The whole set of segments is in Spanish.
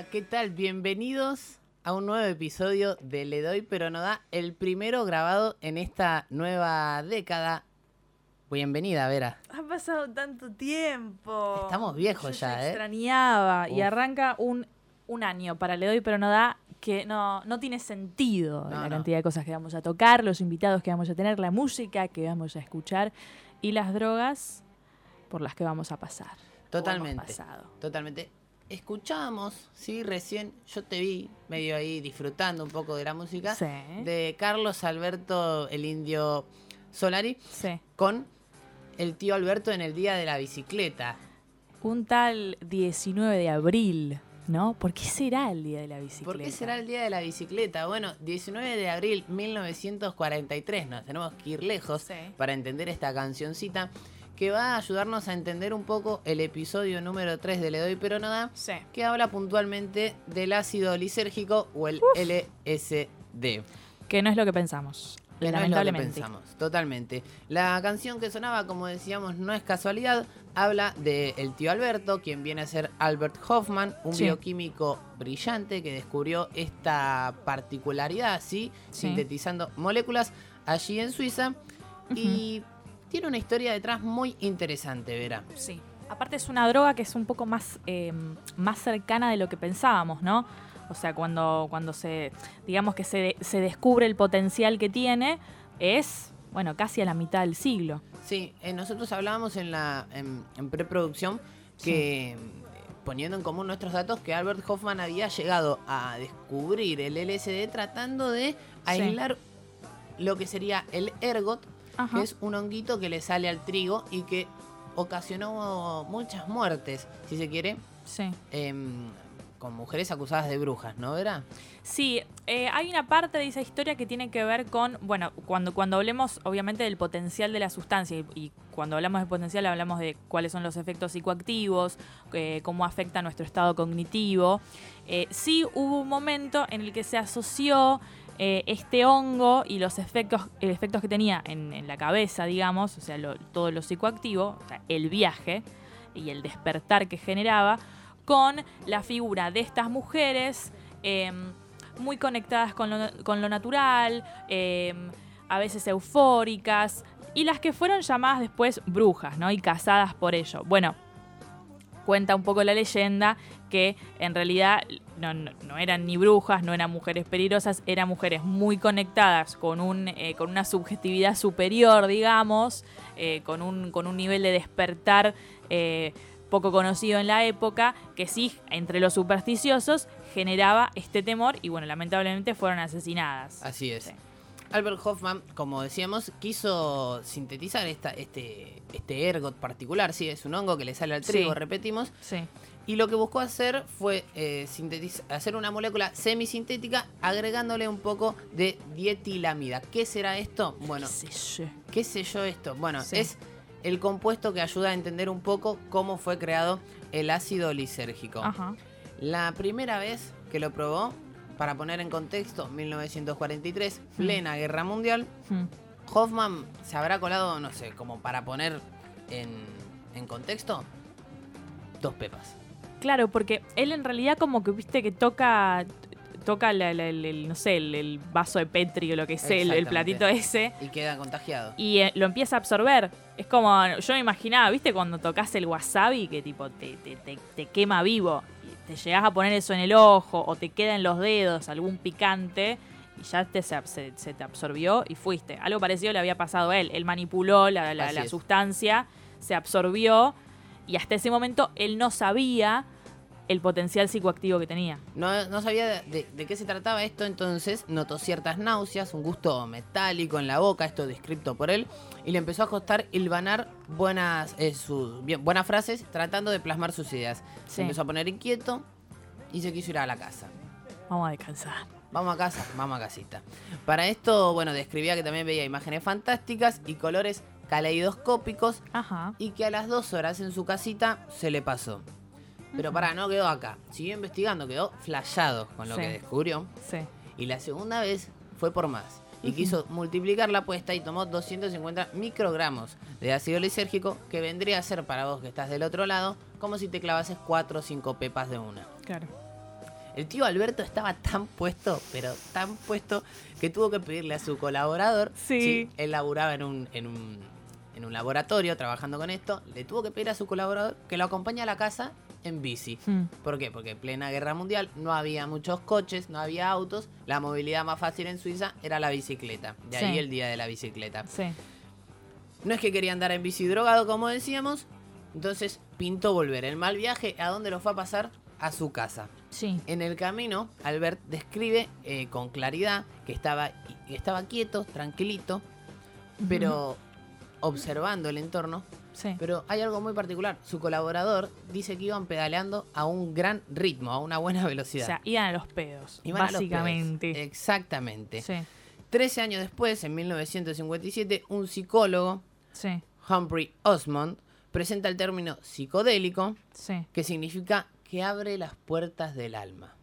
Hola, ¿qué tal? Bienvenidos a un nuevo episodio de Le Doy Pero No Da, el primero grabado en esta nueva década. Bienvenida, Vera. Ha pasado tanto tiempo. Estamos viejos Yo ya, ¿eh? extrañaba. Y arranca un, un año para Le Doy Pero No Da que no, no tiene sentido No, la no. cantidad de cosas que vamos a tocar, los invitados que vamos a tener, la música que vamos a escuchar y las drogas por las que vamos a pasar. Totalmente. Totalmente. Escuchábamos, sí, recién yo te vi medio ahí disfrutando un poco de la música Sí. de Carlos Alberto el Indio Solari Sí. con el tío Alberto en el día de la bicicleta. Un tal 19 de abril, ¿no? ¿Por qué será el día de la bicicleta? ¿Por qué será el día de la bicicleta? Bueno, 19 de abril 1943, nos tenemos que ir lejos Sí. para entender esta cancioncita que va a ayudarnos a entender un poco el episodio número 3 de Le Doy Pero No Da, Sí. que habla puntualmente del ácido lisérgico o el LSD. Que no es lo que pensamos. Que no es lo que lamentablemente. pensamos, totalmente. La canción que sonaba, como decíamos, no es casualidad. Habla de el tío Alberto, quien viene a ser Albert Hoffman, un Sí. bioquímico brillante que descubrió esta particularidad, ¿sí? Sí. sintetizando moléculas allí en Suiza. Y tiene una historia detrás muy interesante, Vera. Sí. Aparte es una droga que es un poco más, eh, más cercana de lo que pensábamos, ¿no? O sea, cuando, cuando se, digamos que se, se descubre el potencial que tiene, es, bueno, casi a la mitad del siglo. Sí, eh, nosotros hablábamos en la en, en preproducción que eh, poniendo en común nuestros datos que Albert Hoffman había llegado a descubrir el LSD tratando de aislar lo que sería el ergot, Ajá. que es un honguito que le sale al trigo y que ocasionó muchas muertes, si se quiere, Sí. em, con mujeres acusadas de brujas, ¿no, Vera? Sí, eh, hay una parte de esa historia que tiene que ver con, bueno, cuando, cuando hablemos obviamente del potencial de la sustancia y, y cuando hablamos de potencial hablamos de cuáles son los efectos psicoactivos, eh, cómo afecta nuestro estado cognitivo. Eh, sí hubo un momento en el que se asoció eh, este hongo y los efectos, efectos que tenía en, la cabeza, digamos, o sea, lo- todo lo psicoactivo, o sea, el viaje y el despertar que generaba, con la figura de estas mujeres eh, muy conectadas con lo, con lo natural, eh, a veces eufóricas, y las que fueron llamadas después brujas, ¿no? Y casadas por ello. Bueno, cuenta un poco la leyenda que en realidad no, no- no eran ni brujas, no eran mujeres peligrosas, eran mujeres muy conectadas con, un, eh, con una subjetividad superior, digamos, eh, con, un, con un nivel de despertar eh, poco conocido en la época, que sí, entre los supersticiosos, generaba este temor y bueno, lamentablemente fueron asesinadas. Así es. Sí. Albert Hoffman, como decíamos, quiso sintetizar esta, este, este ergot particular, sí, es un hongo que le sale al trigo, Sí. repetimos, Sí. y lo que buscó hacer fue eh, hacer una molécula semisintética agregándole un poco de dietilamida. ¿Qué será esto? Bueno, Sí, sí. ¿qué sé yo esto? Bueno, Sí. es el compuesto que ayuda a entender un poco cómo fue creado el ácido lisérgico. Ajá. La primera vez que lo probó, para poner en contexto, 1943, plena guerra mundial, Hmm. Hoffman se habrá colado, no sé, como para poner en, en contexto, dos pepas. Claro, porque él en realidad como que viste que toca toca el, el, no sé, el, el vaso de Petri o lo que sea, el, platito ese Y queda contagiado. y eh, lo empieza a absorber. Es como, yo me imaginaba, ¿viste? Cuando tocas el wasabi que tipo te, te, te, te quema vivo. Te llegas a poner eso en el ojo o te queda en los dedos algún picante y ya te, se, se- se te absorbió y fuiste. Algo parecido le había pasado a él. Él manipuló la, la- sustancia, se absorbió y hasta ese momento él no sabía el potencial psicoactivo que tenía. No, no sabía de, de qué se trataba esto, entonces notó ciertas náuseas, un gusto metálico en la boca, esto descrito por él, y le empezó a costar hilvanar buenas, eh, sus, bien, buenas frases tratando de plasmar sus ideas. Sí. Se empezó a poner inquieto y se quiso ir a la casa. Vamos a descansar. Vamos a casa, vamos a casita. Para esto, bueno, describía que también veía imágenes fantásticas y colores caleidoscópicos Ajá. y que a las dos horas en su casita se le pasó. Pero pará, no quedó acá. Siguió investigando, quedó flashado con lo Sí. que descubrió. Sí. Y la segunda vez fue por más. y quiso multiplicar la apuesta y tomó 250 microgramos de ácido lisérgico que vendría a ser para vos que estás del otro lado como si te clavases 4 o 5 pepas de una. Claro. El tío Alberto estaba tan puesto, pero tan puesto, que tuvo que pedirle a su colaborador, Sí. él laburaba en un, en, un, en un laboratorio trabajando con esto, le tuvo que pedir a su colaborador que lo acompañe a la casa en bici. Mm. ¿Por qué? Porque en plena guerra mundial no había muchos coches, no había autos, la movilidad más fácil en Suiza era la bicicleta. De ahí el día de la bicicleta. Sí. No es que quería andar en bici drogado, como decíamos, entonces pintó volver. El mal viaje, ¿a dónde lo fue a pasar? A su casa. Sí. En el camino, Albert describe eh, con claridad que estaba, que estaba quieto, tranquilito, pero observando el entorno. Sí. Pero hay algo muy particular. Su colaborador dice que iban pedaleando a un gran ritmo, a una buena O velocidad. sea, iban a los pedos, Iban a los pedos. básicamente. Exactamente. Sí. Trece años después, en 1957, un psicólogo, Sí. Humphrey Osmond, presenta el término psicodélico, Sí. que significa que abre las puertas del alma.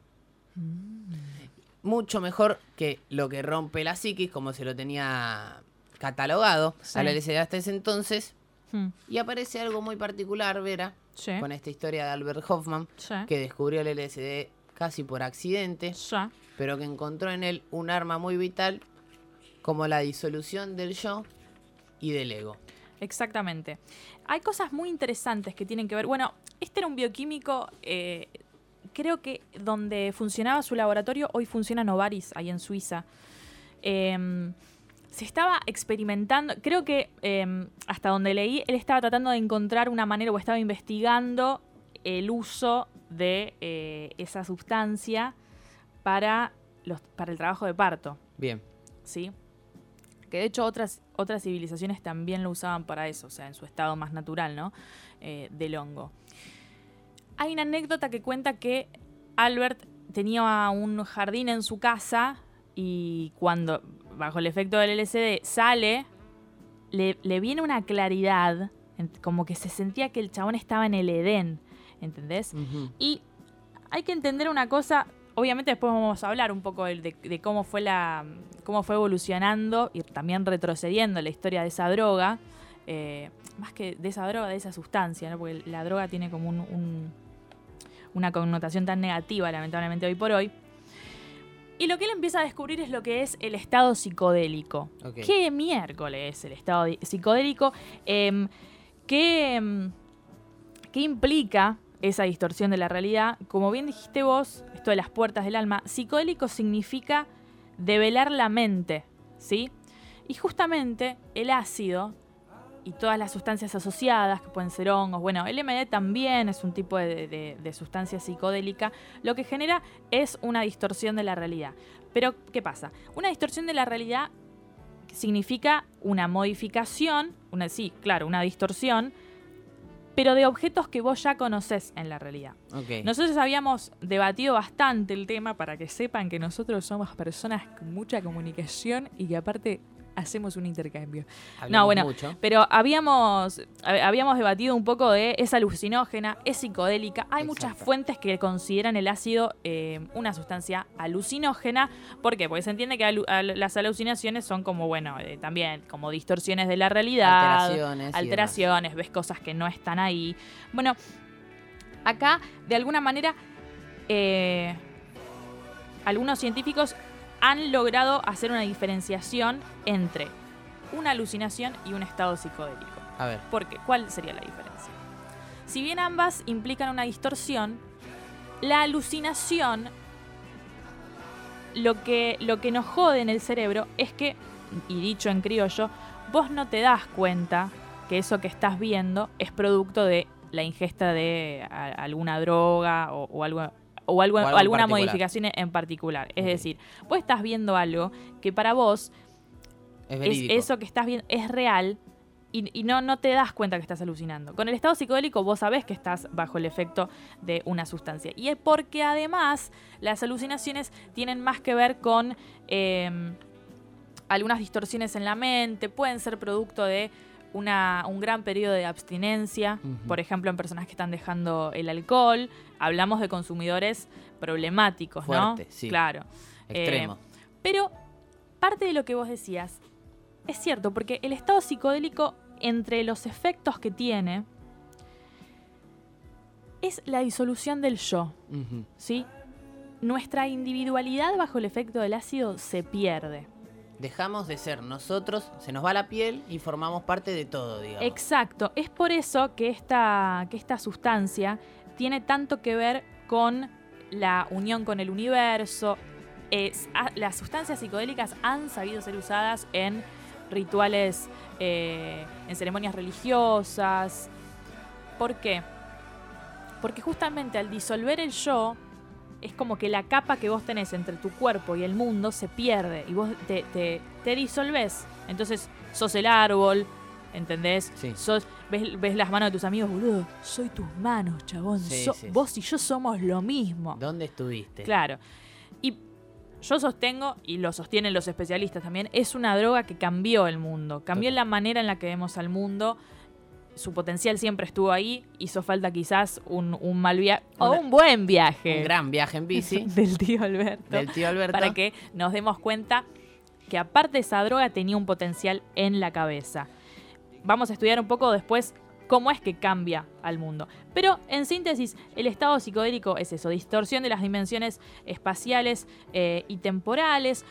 Mucho mejor que lo que rompe la psiquis, como se lo tenía catalogado Sí. a la LSD hasta ese entonces. Mm. Y aparece algo muy particular, Vera, Sí. con esta historia de Albert Hoffman, Sí. que descubrió el LSD casi por accidente, Sí. pero que encontró en él un arma muy vital como la disolución del yo y del ego. Exactamente. Hay cosas muy interesantes que tienen que ver. Bueno, este era un bioquímico, eh, creo que donde funcionaba su laboratorio, hoy funciona Novaris, ahí en Suiza. Em, se estaba experimentando, creo que em, hasta donde leí, él estaba tratando de encontrar una manera o estaba investigando el uso de eh, esa sustancia para, los, para el trabajo de parto. Bien. ¿sí? Que de hecho otras, otras civilizaciones también lo usaban para eso, o sea, en su estado más natural, ¿no? Eh, del hongo. Hay una anécdota que cuenta que Albert tenía un jardín en su casa y cuando, bajo el efecto del LSD, sale, le, le viene una claridad, como que se sentía que el chabón estaba en el Edén, ¿entendés? Y hay que entender una cosa, obviamente después vamos a hablar un poco de, de- de cómo fue la cómo fue evolucionando y también retrocediendo la historia de esa droga, eh, más que de esa droga, de esa sustancia, ¿no? porque la droga tiene como un- un- una connotación tan negativa, lamentablemente hoy por hoy. Y lo que él empieza a descubrir es lo que es el estado psicodélico. ¿Qué miércoles es el estado psicodélico? Em, ¿qué, em, ¿Qué implica esa distorsión de la realidad? Como bien dijiste vos, esto de las puertas del alma, psicodélico significa develar la mente, ¿sí? Y justamente el ácido y todas las sustancias asociadas, que pueden ser hongos, bueno, el MD también es un tipo de, de- de sustancia psicodélica, lo que genera es una distorsión de la realidad. Pero, ¿qué pasa? Una distorsión de la realidad significa una modificación, una, sí, claro, una distorsión, pero de objetos que vos ya conocés en la realidad. Nosotros habíamos debatido bastante el tema para que sepan que nosotros somos personas con mucha comunicación y que aparte hacemos un intercambio. Hablamos No, bueno, mucho. pero habíamos, hab- habíamos debatido un poco de es alucinógena, es psicodélica. Hay muchas fuentes que consideran el ácido eh, una sustancia alucinógena. ¿Por qué? Porque se entiende que alu- las alucinaciones son como, bueno, eh, también como distorsiones de la realidad alteraciones. alteraciones, ves cosas que no están ahí. Bueno, acá, de alguna manera, eh, algunos científicos han logrado hacer una diferenciación entre una alucinación y un estado psicodélico. A ver. ¿Por qué? ¿Cuál sería la diferencia? Si bien ambas implican una distorsión, la alucinación lo que, lo que nos jode en el cerebro es que, y dicho en criollo, vos no te das cuenta que eso que estás viendo es producto de la ingesta de alguna droga o, o algo o, algo, O alguna particular. modificación en particular. Es decir, vos estás viendo algo que para vos Es eso que estás viendo es real y, y no, no te das cuenta que estás alucinando. Con el estado psicodélico vos sabés que estás bajo el efecto de una sustancia. Y es porque además las alucinaciones tienen más que ver con eh, algunas distorsiones en la mente, pueden ser producto de una, un gran periodo de abstinencia, por ejemplo en personas que están dejando el alcohol. Hablamos de consumidores problemáticos, ¿no? Sí. Claro. Extremo. Eh, pero parte de lo que vos decías es cierto, porque el estado psicodélico, entre los efectos que tiene, es la disolución del yo. ¿sí? Nuestra individualidad bajo el efecto del ácido se pierde. Dejamos de ser nosotros, se nos va la piel y formamos parte de todo, digamos. Exacto, es por eso que esta, que esta sustancia tiene tanto que ver con la unión con el universo. Es- a- las sustancias psicodélicas han sabido ser usadas en rituales, eh, en ceremonias religiosas. ¿Por qué? Porque justamente al disolver el yo, es como que la capa que vos tenés entre tu cuerpo y el mundo se pierde y vos te, te, te disolvés. Entonces sos el árbol, ¿entendés? Sí. Sos, ves, ves las manos de tus amigos, boludo. Soy tus manos, chabón. Sí, So- sí, vos y yo somos lo mismo. ¿Dónde estuviste? Claro. Y yo sostengo, y lo sostienen los especialistas también, es una droga que cambió el mundo. Cambió Total. la manera en la que vemos al mundo. Su potencial siempre estuvo ahí. Hizo falta quizás un, un mal viaje o un buen viaje Un gran viaje en bici del tío Alberto. del tío Alberto. Para que nos demos cuenta que aparte esa droga tenía un potencial en la cabeza. Vamos a estudiar un poco después cómo es que cambia al mundo. Pero en síntesis, el estado psicodélico es eso, distorsión de las dimensiones espaciales eh, y temporales.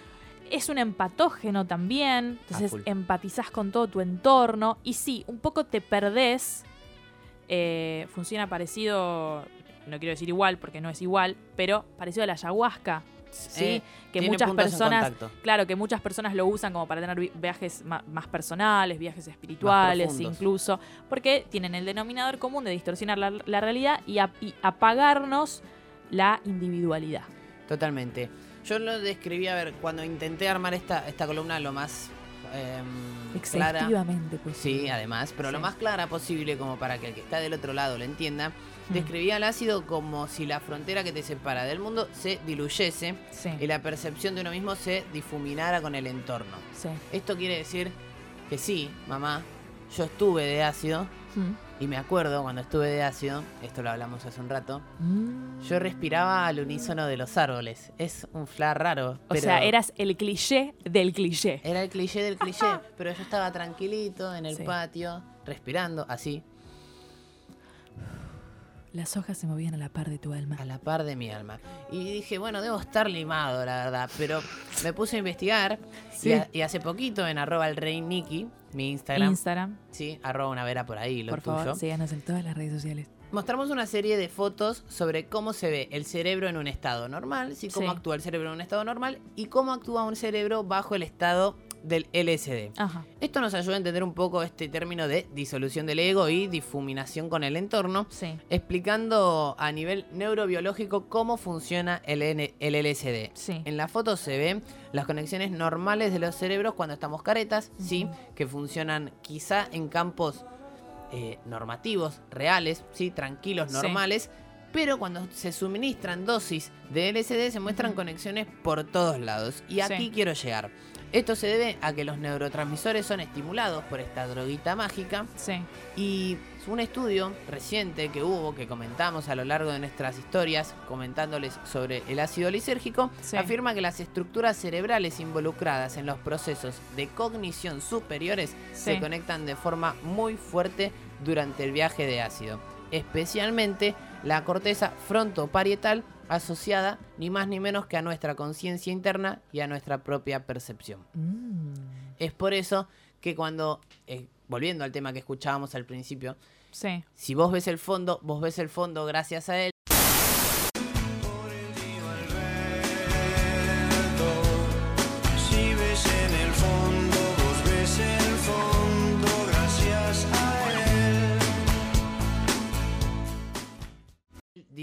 Es un empatógeno también, entonces full. empatizás con todo tu entorno y sí, un poco te perdés. eh, funciona parecido, no quiero decir igual porque no es igual, pero parecido a la ayahuasca. Sí, Eh, que muchas personas, claro, que muchas personas lo usan como para tener vi- viajes más personales, viajes espirituales incluso, porque tienen el denominador común de distorsionar la, la realidad y, ap- y apagarnos la individualidad. Totalmente. Yo lo describí, a ver, cuando intenté armar esta, esta columna lo más em, clara. Exhaustivamente, pues. Sí, además, pero lo más clara posible como para que el que está del otro lado lo entienda. Describí al ácido como si la frontera que te separa del mundo se diluyese Sí, y la percepción de uno mismo se difuminara con el entorno. sí. Esto quiere decir que sí, mamá, yo estuve de ácido y me acuerdo cuando estuve de ácido, esto lo hablamos hace un rato, Mm. yo respiraba al unísono de los árboles. Es un flar raro. O sea, eras el cliché del cliché. Era el cliché del cliché, pero yo estaba tranquilito en el Sí. patio, respirando así, Las hojas se movían a la par de tu alma. a la par de mi alma. Y dije, bueno, debo estar limado, la verdad. Pero me puse a investigar Sí. y, a- y hace poquito en arroba el rey Nicky, mi Instagram, Instagram, sí, arroba una vera por ahí, lo por tuyo. favor, síganos en todas las redes sociales. Mostramos una serie de fotos sobre cómo se ve el cerebro en un estado normal, sí, cómo Sí. actúa el cerebro en un estado normal y cómo actúa un cerebro bajo el estado del LSD. Ajá. Esto nos ayuda a entender un poco este término de disolución del ego y difuminación con el entorno, Sí. explicando a nivel neurobiológico cómo funciona el, N- el LSD. Sí. En la foto se ven las conexiones normales de los cerebros cuando estamos caretas, sí, que funcionan quizá en campos eh, normativos, reales, sí, tranquilos, Sí. normales. Pero cuando se suministran dosis de LSD se muestran conexiones por todos lados. Y aquí Sí. quiero llegar. Esto se debe a que los neurotransmisores son estimulados por esta droguita mágica Sí. y un estudio reciente que hubo, que comentamos a lo largo de nuestras historias, comentándoles sobre el ácido lisérgico, Sí. afirma que las estructuras cerebrales involucradas en los procesos de cognición superiores se conectan de forma muy fuerte durante el viaje de ácido, especialmente la corteza frontoparietal asociada ni más ni menos que a nuestra conciencia interna y a nuestra propia percepción. Mm. Es por eso que cuando, eh, volviendo al tema que escuchábamos al principio, Sí. si vos ves el fondo, vos ves el fondo gracias a él.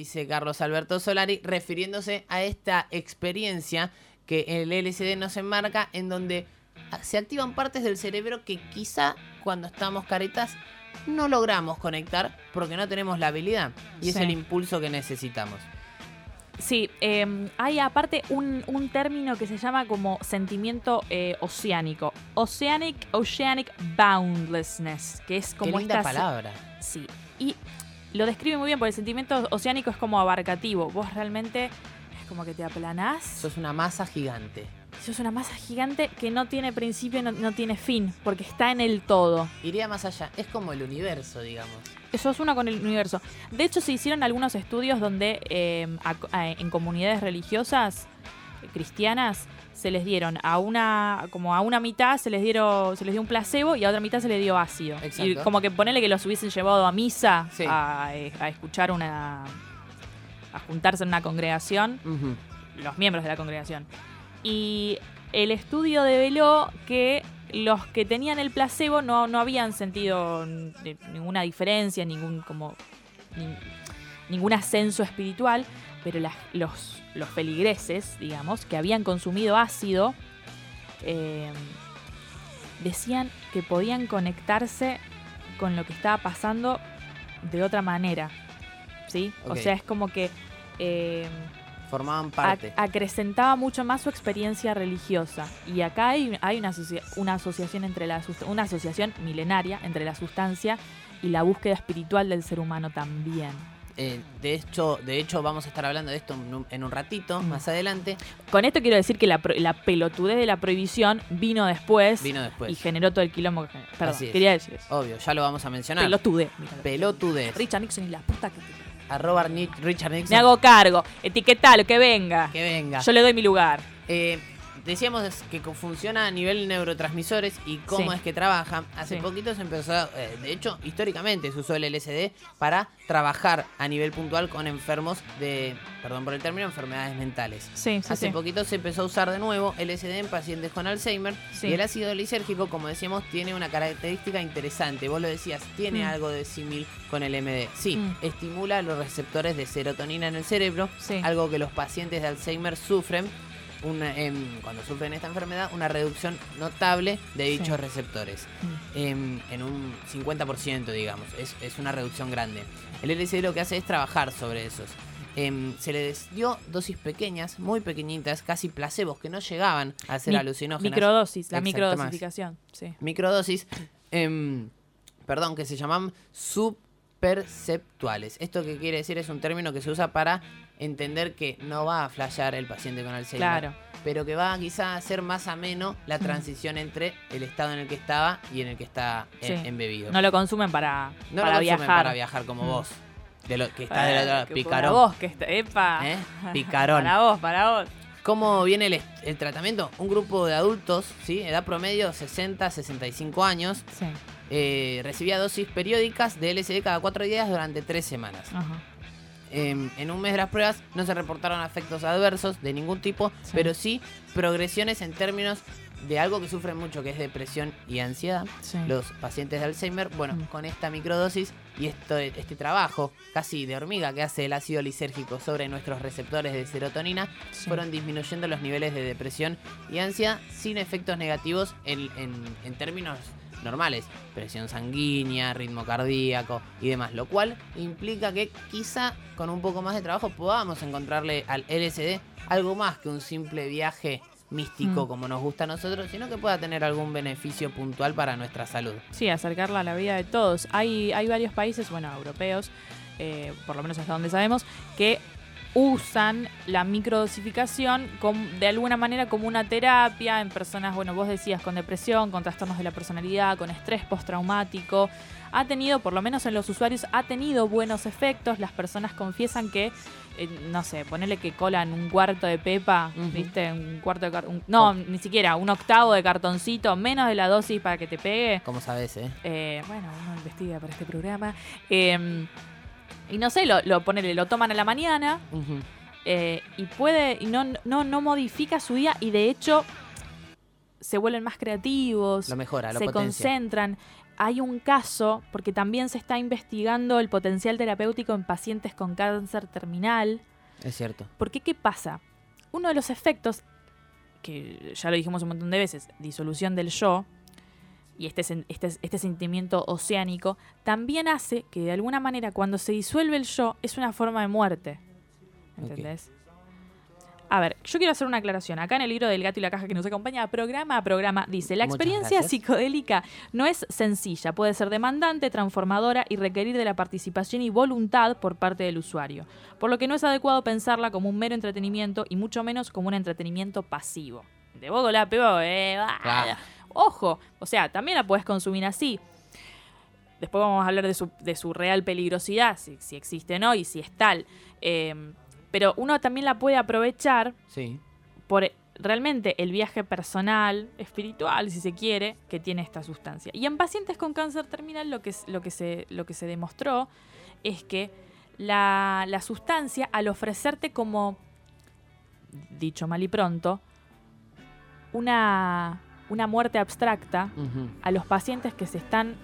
Dice Carlos Alberto Solari, refiriéndose a esta experiencia que el LSD nos enmarca, en donde se activan partes del cerebro que quizá cuando estamos caretas no logramos conectar porque no tenemos la habilidad. Y es el impulso que necesitamos. Sí, eh, hay aparte un, un término que se llama como sentimiento eh, oceánico. Oceanic, Oceanic Boundlessness, que es como Qué linda esta... palabra. Sí, y lo describe muy bien porque el sentimiento oceánico es como abarcativo. Vos realmente es como que te aplanás. Sos una masa gigante. Sos una masa gigante que no tiene principio, no, no tiene fin, porque está en el todo. Iría más allá. Es como el universo, digamos. Eso es uno con el universo. De hecho, se hicieron algunos estudios donde eh, en comunidades religiosas eh, cristianas se les dieron a una como a una mitad se les dieron se les dio un placebo y a otra mitad se les dio ácido. Y como que ponele que los hubiesen llevado a misa Sí. a, a escuchar una a juntarse en una congregación los miembros de la congregación. Y el estudio develó que los que tenían el placebo no, no habían sentido ninguna diferencia, ningún como nin- ningún ascenso espiritual, pero las- los, los feligreses, digamos, que habían consumido ácido, eh, decían que podían conectarse con lo que estaba pasando de otra manera. ¿Sí? O sea, es como que eh, Formaban parte. acrecentaba mucho más su experiencia religiosa. Y acá hay, hay una, asocia- una asociación entre la una asociación milenaria entre la sustancia y la búsqueda espiritual del ser humano también. Eh, de, hecho, de hecho, vamos a estar hablando de esto en un, en un ratito, Mm. más adelante. Con esto quiero decir que la, la pelotudez de la prohibición vino después, Vino después. y generó todo el quilombo que. Perdón, Así es. quería decir eso. Obvio, ya lo vamos a mencionar. Pelotudez. Pelotudez. Richard Nixon y la puta que. Arroba Richard Nixon. Me hago cargo. Etiquetalo, que venga. Que venga. Yo le doy mi lugar. Eh, decíamos que funciona a nivel neurotransmisores y cómo Sí. es que trabaja. Hace Sí. poquito se empezó, eh, de hecho, históricamente se usó el LSD para trabajar a nivel puntual con enfermos de, perdón por el término, enfermedades mentales. Sí, sí, Hace poquito se empezó a usar de nuevo LSD en pacientes con Alzheimer Sí. y el ácido lisérgico, como decíamos, tiene una característica interesante. Vos lo decías, tiene Mm. algo de símil con el MD. Sí, Mm. estimula los receptores de serotonina en el cerebro, Sí. algo que los pacientes de Alzheimer sufren. Una- em, cuando sufren esta enfermedad, una reducción notable de dichos Sí. receptores. Mm. em, en un 50%, digamos. Es, es una reducción grande. El LSD lo que hace es trabajar sobre esos. Em, se les dio dosis pequeñas, muy pequeñitas, casi placebos, que no llegaban a ser Mi- alucinógenas. Microdosis, la microdosificación. Sí. Microdosis, perdón, que se llaman subperceptuales. Esto que quiere decir es un término que se usa para entender que no va a flashear el paciente con Alzheimer, Claro. pero que va quizá a hacer más ameno la transición entre el estado en el que estaba y en el que está eh, Sí. embebido. No lo consumen para, No para lo consumen viajar. para viajar como Mm. vos. De lo que está del otro picarón. Para vos, que está, epa. ¿Eh? Picarón. Para vos, para vos. ¿Cómo viene el, el tratamiento? Un grupo de adultos, ¿sí? Edad promedio 60, 65 años. Sí. Eh, recibía dosis periódicas de LSD cada cuatro días durante tres semanas. Ajá. Em, en un mes de las pruebas no se reportaron efectos adversos de ningún tipo, Sí. pero sí progresiones en términos de algo que sufren mucho, que es depresión y ansiedad. Sí. Los pacientes de Alzheimer, bueno, Mm. con esta microdosis y esto, este trabajo casi de hormiga que hace el ácido lisérgico sobre nuestros receptores de serotonina, Sí. fueron disminuyendo los niveles de depresión y ansiedad sin efectos negativos en, en- en términos normales, presión sanguínea, ritmo cardíaco y demás, lo cual implica que quizá con un poco más de trabajo podamos encontrarle al LSD algo más que un simple viaje místico Mm. como nos gusta a nosotros, sino que pueda tener algún beneficio puntual para nuestra salud. Sí, acercarla a la vida de todos. Hay, hay varios países, bueno, europeos, eh, por lo menos hasta donde sabemos, que usan la microdosificación com- de alguna manera como una terapia en personas, bueno, vos decías, con depresión, con trastornos de la personalidad, con estrés postraumático. Ha tenido, por lo menos en los usuarios, ha tenido buenos efectos. Las personas confiesan que, eh, no sé, ponerle que colan un cuarto de pepa. ¿viste? Un cuarto de cartón. No, Oh. ni siquiera, un octavo de cartoncito, menos de la dosis para que te pegue. Como sabes, ¿eh? Eh, bueno, uno investiga para este programa. Eh, y no sé, lo, lo, ponele, lo toman a la mañana eh, y puede, y no, no, no modifica su día y de hecho se vuelven más creativos, Lo mejora, lo se potencia. concentran. Hay un caso, porque también se está investigando el potencial terapéutico en pacientes con cáncer terminal. Es cierto. Porque, ¿qué pasa? Uno de los efectos, que ya lo dijimos un montón de veces, disolución del yo, y este, este, este sentimiento oceánico, también hace que de alguna manera cuando se disuelve el yo es una forma de muerte. ¿Entendés? A ver, yo quiero hacer una aclaración. Acá en el libro del gato y la caja que nos acompaña, programa a programa, dice, la experiencia psicodélica no es sencilla, puede ser demandante, transformadora y requerir de la participación y voluntad por parte del usuario, por lo que no es adecuado pensarla como un mero entretenimiento y mucho menos como un entretenimiento pasivo. de con la eh, ah. Ojo, o sea, también la puedes consumir así. Después vamos a hablar de su, de su real peligrosidad, si, si existe o no, y si es tal. Eh, pero uno también la puede aprovechar Sí. por realmente el viaje personal, espiritual, si se quiere, que tiene esta sustancia. Y en pacientes con cáncer terminal lo que, lo que, se, lo que se demostró es que la, la sustancia, al ofrecerte como, dicho mal y pronto, una, una muerte abstracta a los pacientes que se están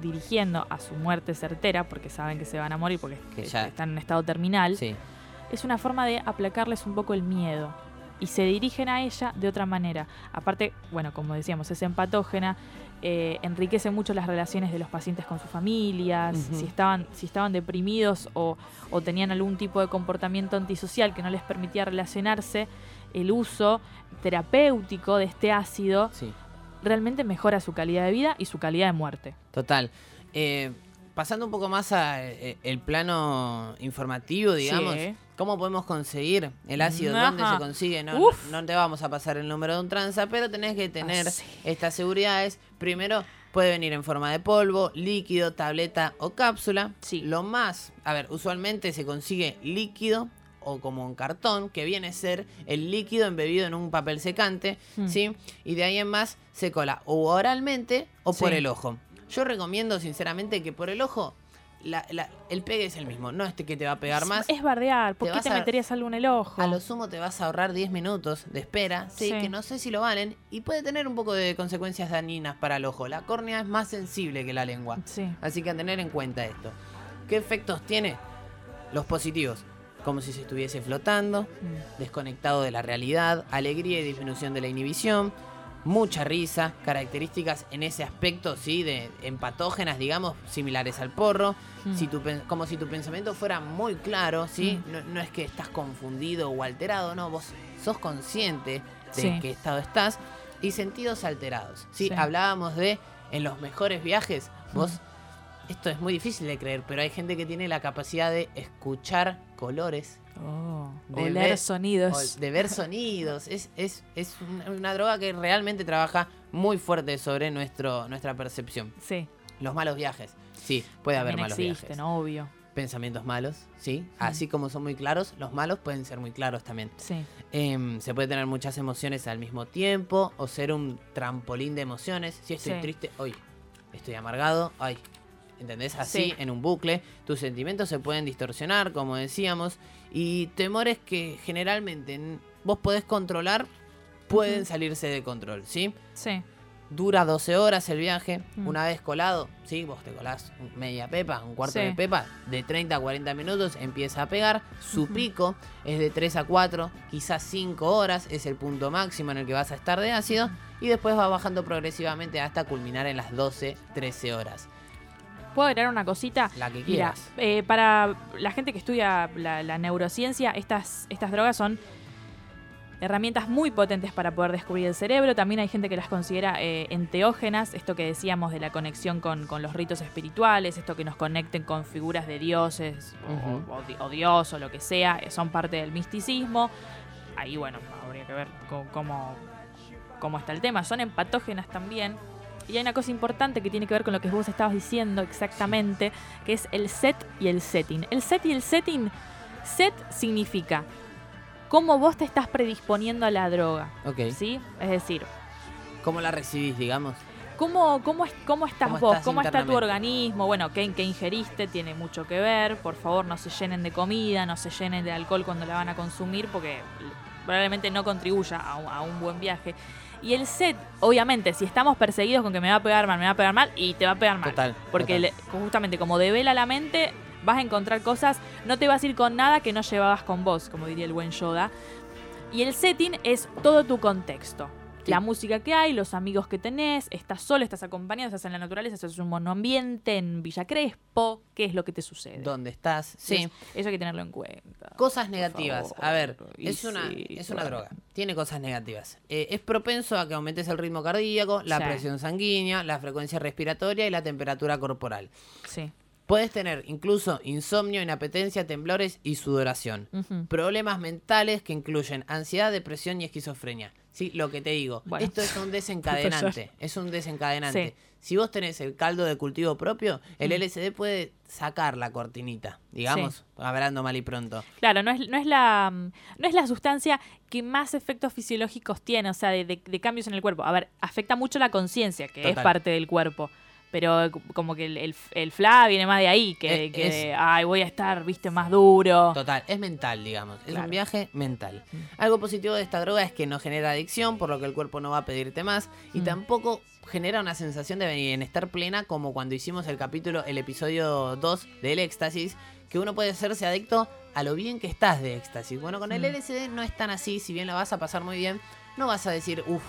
dirigiendo a su muerte certera, porque saben que se van a morir, porque Que ya- están en estado terminal, Sí. es una forma de aplacarles un poco el miedo. Y se dirigen a ella de otra manera. Aparte, bueno, como decíamos, es empatógena, eh, enriquece mucho las relaciones de los pacientes con sus familias, si, estaban, si estaban deprimidos o, o tenían algún tipo de comportamiento antisocial que no les permitía relacionarse, el uso terapéutico de este ácido Sí. realmente mejora su calidad de vida y su calidad de muerte. Total. Eh, pasando un poco más al plano informativo, digamos, Sí. ¿cómo podemos conseguir el ácido? Ajá. ¿Dónde se consigue? No, Uf. no, no te vamos a pasar el número de un tranza, pero tenés que tener Ah, sí. estas seguridades. Primero, puede venir en forma de polvo, líquido, tableta o cápsula. Sí. Lo más, a ver, usualmente se consigue líquido o como un cartón, que viene a ser el líquido embebido en un papel secante, Hmm. ¿sí? Y de ahí en más se cola o oralmente o por el ojo. Yo recomiendo sinceramente que por el ojo la- la- el pegue es el mismo, no este que te va a pegar más. Es bardear. ¿Por Te qué te a- meterías algo en el ojo? A lo sumo te vas a ahorrar 10 minutos de espera, sí, Sí. que no sé si lo valen y puede tener un poco de consecuencias dañinas para el ojo. La córnea es más sensible que la lengua. Sí. Así que a tener en cuenta esto. ¿Qué efectos tiene? Los positivos. Como si se estuviese flotando, Mm. desconectado de la realidad, alegría y disminución de la inhibición, mucha risa, características en ese aspecto, sí, de empatógenas, digamos, similares al porro, Mm. si tu como si tu pensamiento fuera muy claro, sí, Mm. no, no es que estás confundido o alterado, no, vos sos consciente de Sí. qué estado estás y sentidos alterados, sí, Sí. hablábamos de en los mejores viajes, vos esto es muy difícil de creer, pero hay gente que tiene la capacidad de escuchar colores, Oh, de oler ver- sonidos. de ver sonidos. Es, es, es una, una droga que realmente trabaja muy fuerte sobre nuestro, nuestra percepción. Sí, Los malos viajes. Sí, puede haber malos existen, viajes. obvio. Pensamientos malos, sí. Así como son muy claros, los malos pueden ser muy claros también. Sí, Em, se puede tener muchas emociones al mismo tiempo o ser un trampolín de emociones. Si estoy Sí. triste, hoy estoy amargado, ay. ¿Entendés? Así, Sí. en un bucle, tus sentimientos se pueden distorsionar, como decíamos, y temores que generalmente vos podés controlar pueden salirse de control, ¿sí? sí. Dura 12 horas el viaje, Mm. una vez colado, ¿sí? Vos te colás media pepa, un cuarto Sí. de pepa, de 30 a 40 minutos empieza a pegar, su pico es de 3 a 4, quizás 5 horas, es el punto máximo en el que vas a estar de ácido, y después va bajando progresivamente hasta culminar en las 12, 13 horas. ¿Puedo agregar una cosita? La que Mira, quieras. eh, para la gente que estudia la, la neurociencia, estas, estas drogas son herramientas muy potentes para poder descubrir el cerebro. También hay gente que las considera eh, enteógenas, esto que decíamos de la conexión con, con los ritos espirituales, esto que nos conecten con figuras de dioses o- Dios o lo que sea, eh, son parte del misticismo. Ahí, bueno, habría que ver co- cómo, cómo está el tema. Son empatógenas también. Y hay una cosa importante que tiene que ver con lo que vos estabas diciendo exactamente, que es el set y el setting. El set y el setting, set significa cómo vos te estás predisponiendo a la droga, Ok. ¿sí? Es decir, ¿Cómo la recibís, digamos? ¿Cómo, cómo, es- cómo estás ¿Cómo vos? estás ¿Cómo está tu organismo? Bueno, ¿qué, qué ingeriste? Tiene mucho que ver. Por favor, no se llenen de comida, no se llenen de alcohol cuando la van a consumir porque probablemente no contribuya a, a un buen viaje. Y el set, obviamente, si estamos perseguidos con que me va a pegar mal, me va a pegar mal y te va a pegar mal. Total. Porque total. le- justamente como devela la mente, vas a encontrar cosas, no te vas a ir con nada que no llevabas con vos, como diría el buen Yoda. Y el setting es todo tu contexto. Sí. La música que hay, los amigos que tenés, estás solo, estás acompañado, estás en la naturaleza, estás en un monoambiente, en Villa Crespo, ¿qué es lo que te sucede? ¿Dónde estás? Sí. Eso- Eso hay que tenerlo en cuenta. Cosas negativas. favor. A ver, Y es una, sí, es una droga. Tiene cosas negativas. Eh, es propenso a que aumentes el ritmo cardíaco, la Sí. presión sanguínea, la frecuencia respiratoria y la temperatura corporal. Sí. Puedes tener incluso insomnio, inapetencia, temblores y sudoración. Problemas mentales que incluyen ansiedad, depresión y esquizofrenia. Sí, lo que te digo. Bueno. Esto es un desencadenante. es un desencadenante. Sí. Si vos tenés el caldo de cultivo propio, el Mm. LSD puede sacar la cortinita, digamos, hablando mal y pronto. Claro, no es, no es la mm, no es la sustancia que más efectos fisiológicos tiene, o sea, de, de- de cambios en el cuerpo. A ver, afecta mucho la conciencia, que es parte del cuerpo. Pero como que el, el, el fla viene más de ahí, que, que es- de, ay, voy a estar, viste, más duro. Total, es mental, digamos. Es Claro. un viaje mental. Mm. Algo positivo de esta droga es que no genera adicción, por lo que el cuerpo no va a pedirte más. Y Mm. tampoco genera una sensación de bienestar plena como cuando hicimos el capítulo, el episodio 2 del éxtasis, que uno puede hacerse adicto a lo bien que estás de éxtasis. Bueno, con el Mm. LSD no es tan así, si bien la vas a pasar muy bien, no vas a decir, uff,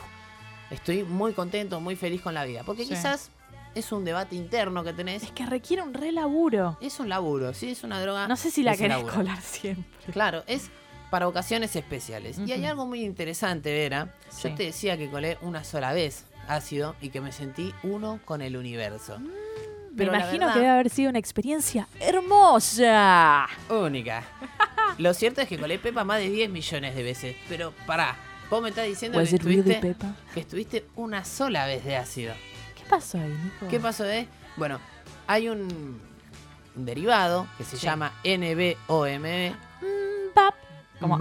estoy muy contento, muy feliz con la vida. Porque Sí. quizás es un debate interno que tenés. Es que requiere un re laburo. Es un laburo, sí, es una droga. No sé si la querés colar siempre. Claro, es para ocasiones especiales. Y hay algo muy interesante, Vera. Sí. Yo te decía que colé una sola vez ácido y que me sentí uno con el universo. Me Pero la imagino verdad- que debe haber sido una experiencia hermosa. Única. Lo cierto es que colé Pepa más de 10 millones de veces. Pero pará, vos me estás diciendo que estuviste, que estuviste una sola vez de ácido. ¿Qué pasó ahí, Nico? ¿Qué pasó de? Bueno, hay un, un derivado que se Sí. llama NBOME. Mm, Mm,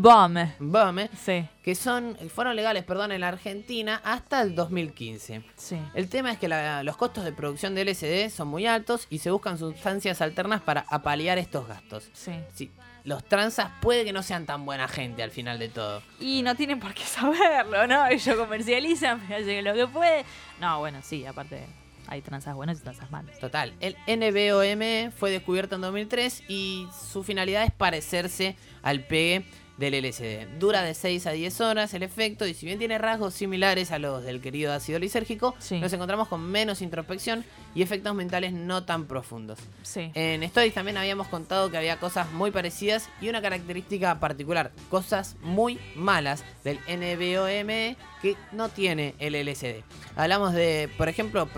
Bombe. BOME, Sí, que son, fueron legales, perdón, en la Argentina hasta el 2015. sí. El tema es que la- los costos de producción de LSD son muy altos y se buscan sustancias alternas para apalear estos gastos. Sí. Sí, los transas puede que no sean tan buena gente al final de todo. Y no tienen por qué saberlo, ¿no? Ellos comercializan, hacen lo que puede. No, bueno, sí, aparte hay tranzas buenas y tranzas malas. Total, el NBOM fue descubierto en 2003 y su finalidad es parecerse al pegue del LSD. Dura de 6 a 10 horas el efecto y si bien tiene rasgos similares a los del querido ácido lisérgico, Sí. nos encontramos con menos introspección y efectos mentales no tan profundos. Sí. En Stories también habíamos contado que había cosas muy parecidas y una característica particular, cosas muy malas del NBOM que no tiene el LSD. Hablamos de, por ejemplo,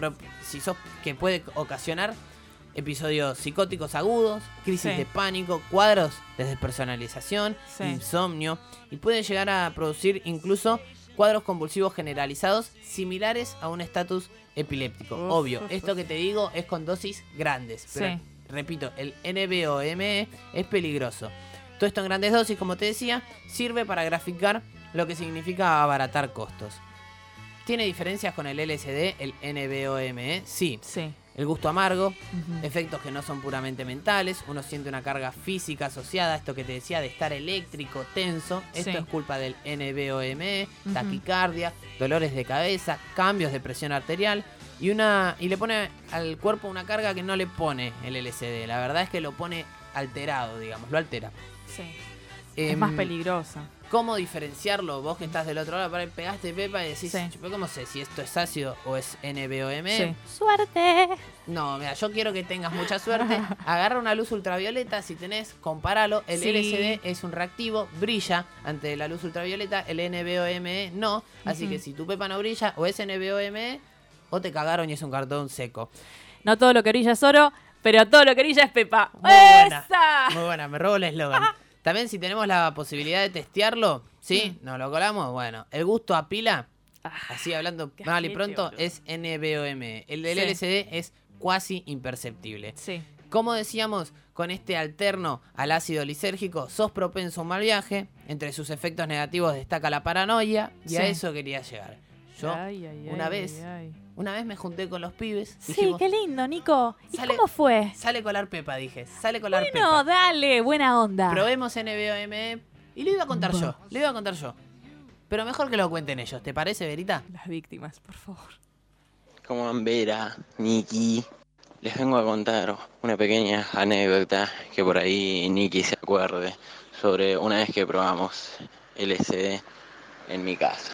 si sos que puede ocasionar episodios psicóticos agudos, crisis Sí. de pánico, cuadros de despersonalización, Sí. insomnio y puede llegar a producir incluso cuadros convulsivos generalizados similares a un estatus epiléptico. Uf, Obvio, uf, esto uf. que te digo es con dosis grandes, pero Sí. repito, el NBOME es peligroso. Todo esto en grandes dosis, como te decía, sirve para graficar lo que significa abaratar costos. ¿Tiene diferencias con el LSD, el NBOME? Sí. Sí. El gusto amargo, efectos que no son puramente mentales, uno siente una carga física asociada a esto que te decía de estar eléctrico, tenso. Esto Sí. es culpa del NBOME, taquicardia, dolores de cabeza, cambios de presión arterial y una y le pone al cuerpo una carga que no le pone el LSD. La verdad es que lo pone alterado, digamos, lo altera. Sí. es más Em, peligrosa. ¿Cómo diferenciarlo? Vos que estás del otro lado, por ahí pegaste pepa y decís, Sí. "Pero ¿cómo sé si esto es ácido o es NBOM? Sí. Suerte. No, mira, yo quiero que tengas mucha suerte. Agarra una luz ultravioleta, si tenés, compáralo. El Sí. LCD es un reactivo, brilla ante la luz ultravioleta. El NBOME no. Así que si tu pepa no brilla, o es NBOME, o te cagaron y es un cartón seco. No todo lo que orilla es oro, pero todo lo que orilla es pepa. Muy buena. ¡Esa! Muy buena, me robo el eslogan. También si tenemos la posibilidad de testearlo, ¿sí? ¿Nos lo colamos? Bueno, el gusto a pila, Ah, así hablando Qué mal y pronto, boludo. es NBOM. El del. LCD es cuasi imperceptible. Sí. Como decíamos, con este alterno al ácido lisérgico, sos propenso a un mal viaje. Entre sus efectos negativos destaca la paranoia. Y a eso quería llegar. Yo, Ay, ay, una ay, vez. Una vez me junté con los pibes. Sí, dijimos, qué lindo, Nico. ¿Y Sale- cómo fue? Sale colar pepa, dije. Sale colar Bueno, pepa. dale, buena onda. Probemos NBOM. Y lo iba a contar yo. Lo iba a contar yo. Pero mejor que lo cuenten ellos. ¿Te parece, Verita? Las víctimas, por favor. Como van Vera, Nikki, les vengo a contar una pequeña anécdota que por ahí Nikki se acuerde sobre una vez que probamos LSD en mi casa.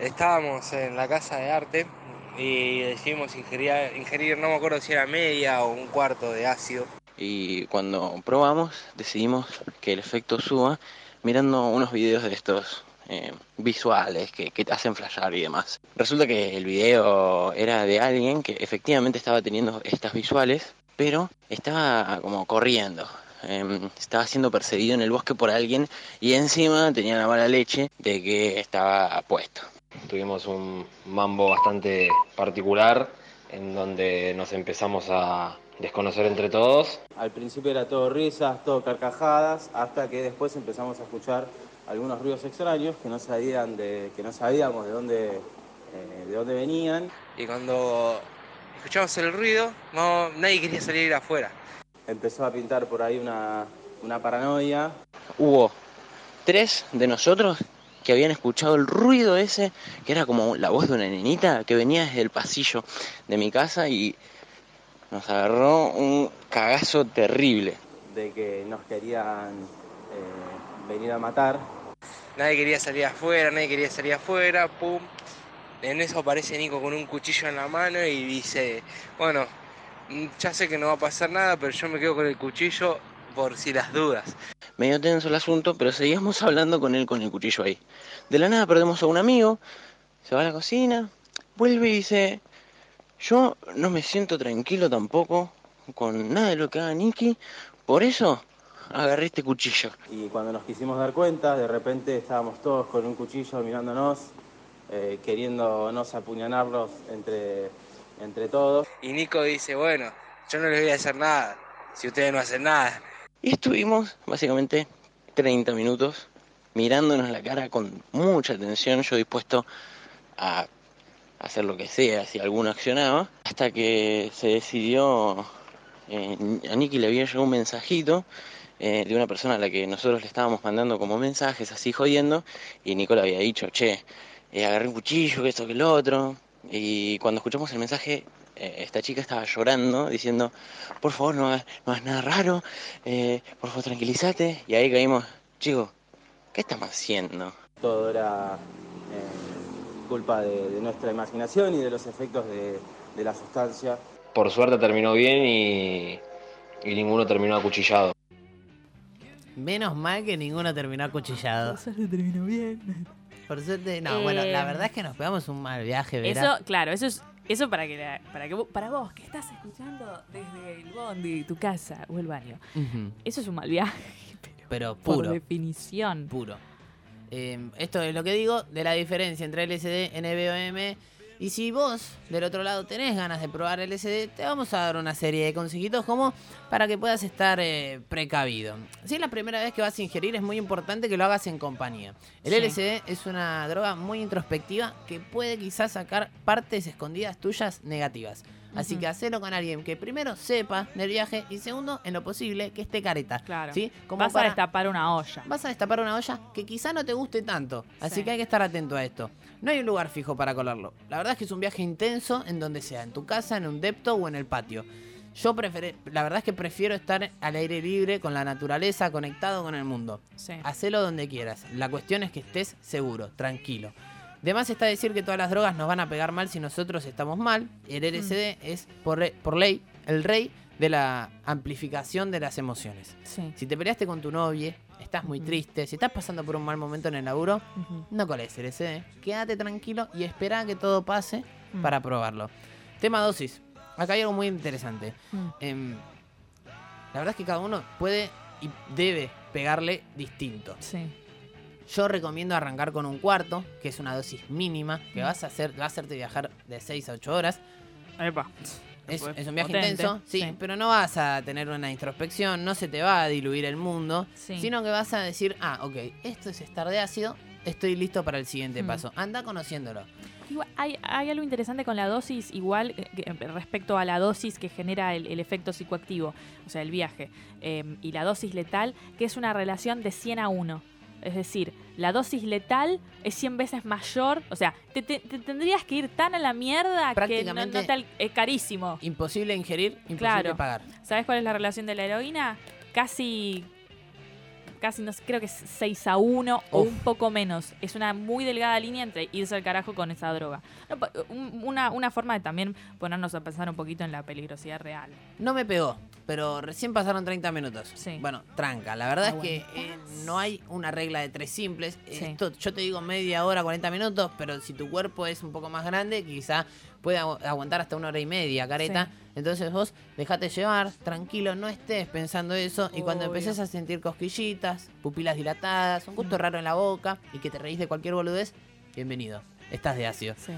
Estábamos en la casa de arte y decidimos ingerir, ingerir, no me acuerdo si era media o un cuarto de ácido. Y cuando probamos decidimos que el efecto suba mirando unos videos de estos eh, visuales que, que te hacen flashear y demás. Resulta que el video era de alguien que efectivamente estaba teniendo estas visuales, pero estaba como corriendo. em, estaba siendo perseguido en el bosque por alguien y encima tenía la mala leche de que estaba puesto. Tuvimos un mambo bastante particular en donde nos empezamos a desconocer entre todos. Al principio era todo risas, todo carcajadas, hasta que después empezamos a escuchar algunos ruidos extraños que no sabían de, que no sabíamos de dónde, eh, de dónde venían. Y cuando escuchamos el ruido, no, nadie quería salir afuera. Empezó a pintar por ahí una, una paranoia. Hubo tres de nosotros que habían escuchado el ruido ese, que era como la voz de una nenita que venía desde el pasillo de mi casa y nos agarró un cagazo terrible. de que nos querían eh, venir a matar. Nadie quería salir afuera, nadie quería salir afuera, pum. En eso aparece Nico con un cuchillo en la mano y dice, bueno, ya sé que no va a pasar nada, pero yo me quedo con el cuchillo por si las dudas. Medio tenso el asunto, pero seguíamos hablando con él con el cuchillo ahí. De la nada perdemos a un amigo, se va a la cocina, vuelve y dice, yo no me siento tranquilo tampoco con nada de lo que haga Nicky, por eso agarré este cuchillo. Y cuando nos quisimos dar cuenta, de repente estábamos todos con un cuchillo mirándonos, eh, queriéndonos apuñalarlos entre, entre todos. Y Nico dice, bueno, yo no les voy a hacer nada, si ustedes no hacen nada. Y estuvimos básicamente 30 minutos mirándonos la cara con mucha atención, yo dispuesto a hacer lo que sea si alguno accionaba, hasta que se decidió, eh, a Nicky le había llegado un mensajito eh, de una persona a la que nosotros le estábamos mandando como mensajes, así jodiendo, y Nico le había dicho, che, eh, agarré un cuchillo, que esto, que lo otro, y cuando escuchamos el mensaje, esta chica estaba llorando, diciendo, por favor, no hagas, no hagas nada raro, eh, por favor, tranquilízate, y ahí caímos, chicos, ¿qué estamos haciendo? Todo era eh, culpa de, de nuestra imaginación y de los efectos de, de la sustancia. Por suerte terminó bien y, y ninguno terminó acuchillado. Menos mal que ninguno terminó acuchillado. terminó bien. Por suerte, no, bueno, la Eh, verdad es que nos pegamos un mal viaje, Vera. Eso, claro, eso es eso para que la- para que vos- para vos que estás escuchando desde el bondi, tu casa o el baño. Eso es un mal viaje, Pero por puro, definición. puro. Eh, esto es lo que digo de la diferencia entre LSD, NBOM. Y si vos, del otro lado, tenés ganas de probar LSD, te vamos a dar una serie de consejitos como para que puedas estar eh, precavido. Si es la primera vez que vas a ingerir, es muy importante que lo hagas en compañía. El Sí. LSD es una droga muy introspectiva que puede quizás sacar partes escondidas tuyas negativas. Así que hacelo con alguien que primero sepa del viaje y segundo, en lo posible, que esté careta. Claro. ¿sí? Como Vas para- a destapar una olla. vas a destapar una olla que quizá no te guste tanto. Así Sí. que hay que estar atento a esto. No hay un lugar fijo para colarlo. La verdad es que es un viaje intenso en donde sea, en tu casa, en un depto o en el patio. Yo prefiero, la verdad es que prefiero estar al aire libre, con la naturaleza, conectado con el mundo. Sí. Hacelo donde quieras. La cuestión es que estés seguro, tranquilo. De más está decir que todas las drogas nos van a pegar mal si nosotros estamos mal. El LSD es, por, re- por ley, el rey de la amplificación de las emociones. Sí. Si te peleaste con tu novia, estás muy Ujú. triste, si estás pasando por un mal momento en el laburo, Ujú. no coles LSD. Quédate tranquilo y espera a que todo pase Mm. para probarlo. Tema dosis. Acá hay algo muy interesante. Mm. Em, la verdad es que cada uno puede y debe pegarle distinto. Sí. Yo recomiendo arrancar con un cuarto, que es una dosis mínima, que Mm. vas a hacer, va a hacerte viajar de 6 a 8 horas. Epa. Es, es un viaje potente, intenso, sí, sí. pero no vas a tener una introspección, no se te va a diluir el mundo, Sí. sino que vas a decir, ah, ok, esto es estar de ácido, estoy listo para el siguiente Mm. paso. Anda conociéndolo. Igual, hay, hay algo interesante con la dosis, igual eh, que- respecto a la dosis que genera el, el efecto psicoactivo, o sea, el viaje, eh, y la dosis letal, que es una relación de 100 a 1. Es decir, la dosis letal es 100 veces mayor, o sea, te, te- te tendrías que ir tan a la mierda que no, no te es carísimo. Imposible ingerir, imposible Claro. pagar. ¿Sabes cuál es la relación de la heroína? Casi, casi, no sé, creo que es 6 a 1 o un poco menos. Es una muy delgada línea entre irse al carajo con esa droga. No, una forma de también ponernos a pensar un poquito en la peligrosidad real. No me pegó. Pero recién pasaron 30 minutos. Sí. Bueno, tranca. La verdad Está es que eh, no hay una regla de tres simples. Sí. Esto, yo te digo media hora, 40 minutos, pero si tu cuerpo es un poco más grande, quizá puede agu- aguantar hasta una hora y media, careta. Sí. Entonces vos dejate llevar, tranquilo, no estés pensando eso. Y cuando empieces a sentir cosquillitas, pupilas dilatadas, un gusto Mm. raro en la boca y que te reís de cualquier boludez, bienvenido. Estás de ácido. Sí.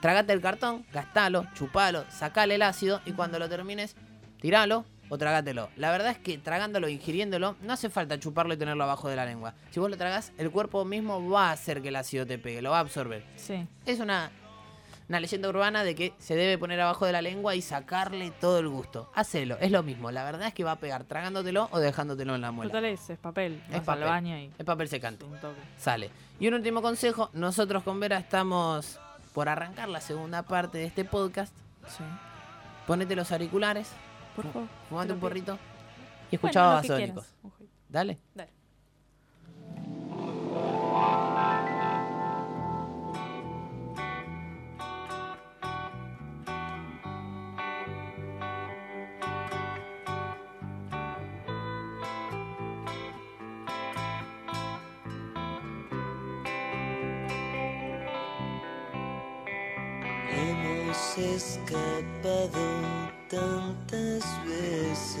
Tragate el cartón, gastalo, chupalo, sacale el ácido y cuando lo termines, tiralo o tragatelo. La verdad es que tragándolo, ingiriéndolo, no hace falta chuparlo y tenerlo abajo de la lengua. Si vos lo tragás, el cuerpo mismo va a hacer que el ácido te pegue, lo va a absorber. Sí. Es una, una leyenda urbana de que se debe poner abajo de la lengua y sacarle todo el gusto. Hacelo, es lo mismo. La verdad es que va a pegar tragándotelo o dejándotelo en la muela. Total es, es papel. Es papel. al baño y Es papel secante. un toque. Sale. Y un último consejo, nosotros con Vera estamos por arrancar la segunda parte de este podcast. Sí. Ponete los auriculares, Por favor. fumate te un porrito y Bueno, escuchaba que Basónicos. Dale. Dale. Hemos escapado tantas veces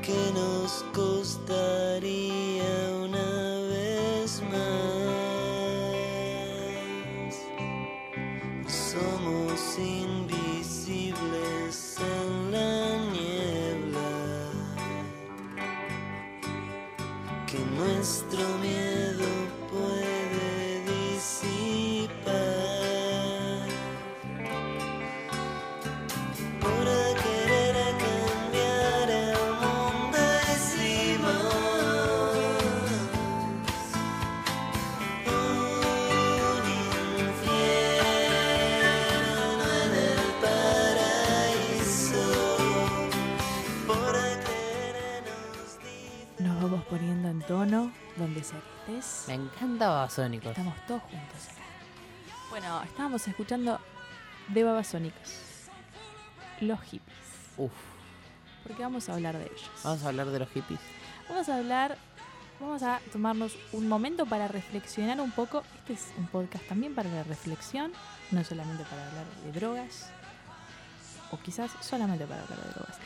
que nos costaría donde sea que estés. Me encanta Basónicos. Estamos todos juntos acá. Bueno, estábamos escuchando de Babasónicos. Los hippies. Uf, Porque vamos a hablar de ellos. vamos a hablar de los hippies. Vamos a hablar, vamos a tomarnos un momento para reflexionar un poco. Este es un podcast también para la reflexión, no solamente para hablar de drogas, o quizás solamente para hablar de drogas.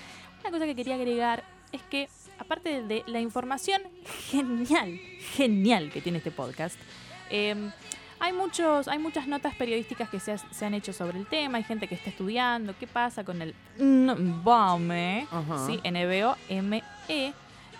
Una cosa que quería agregar es que, aparte de la información genial, genial que tiene este podcast, eh, hay, muchos, hay muchas notas periodísticas que se, ha- se han hecho sobre el tema, hay gente que está estudiando qué pasa con el BOME, Ajá. ¿sí? N-B-O-M-E.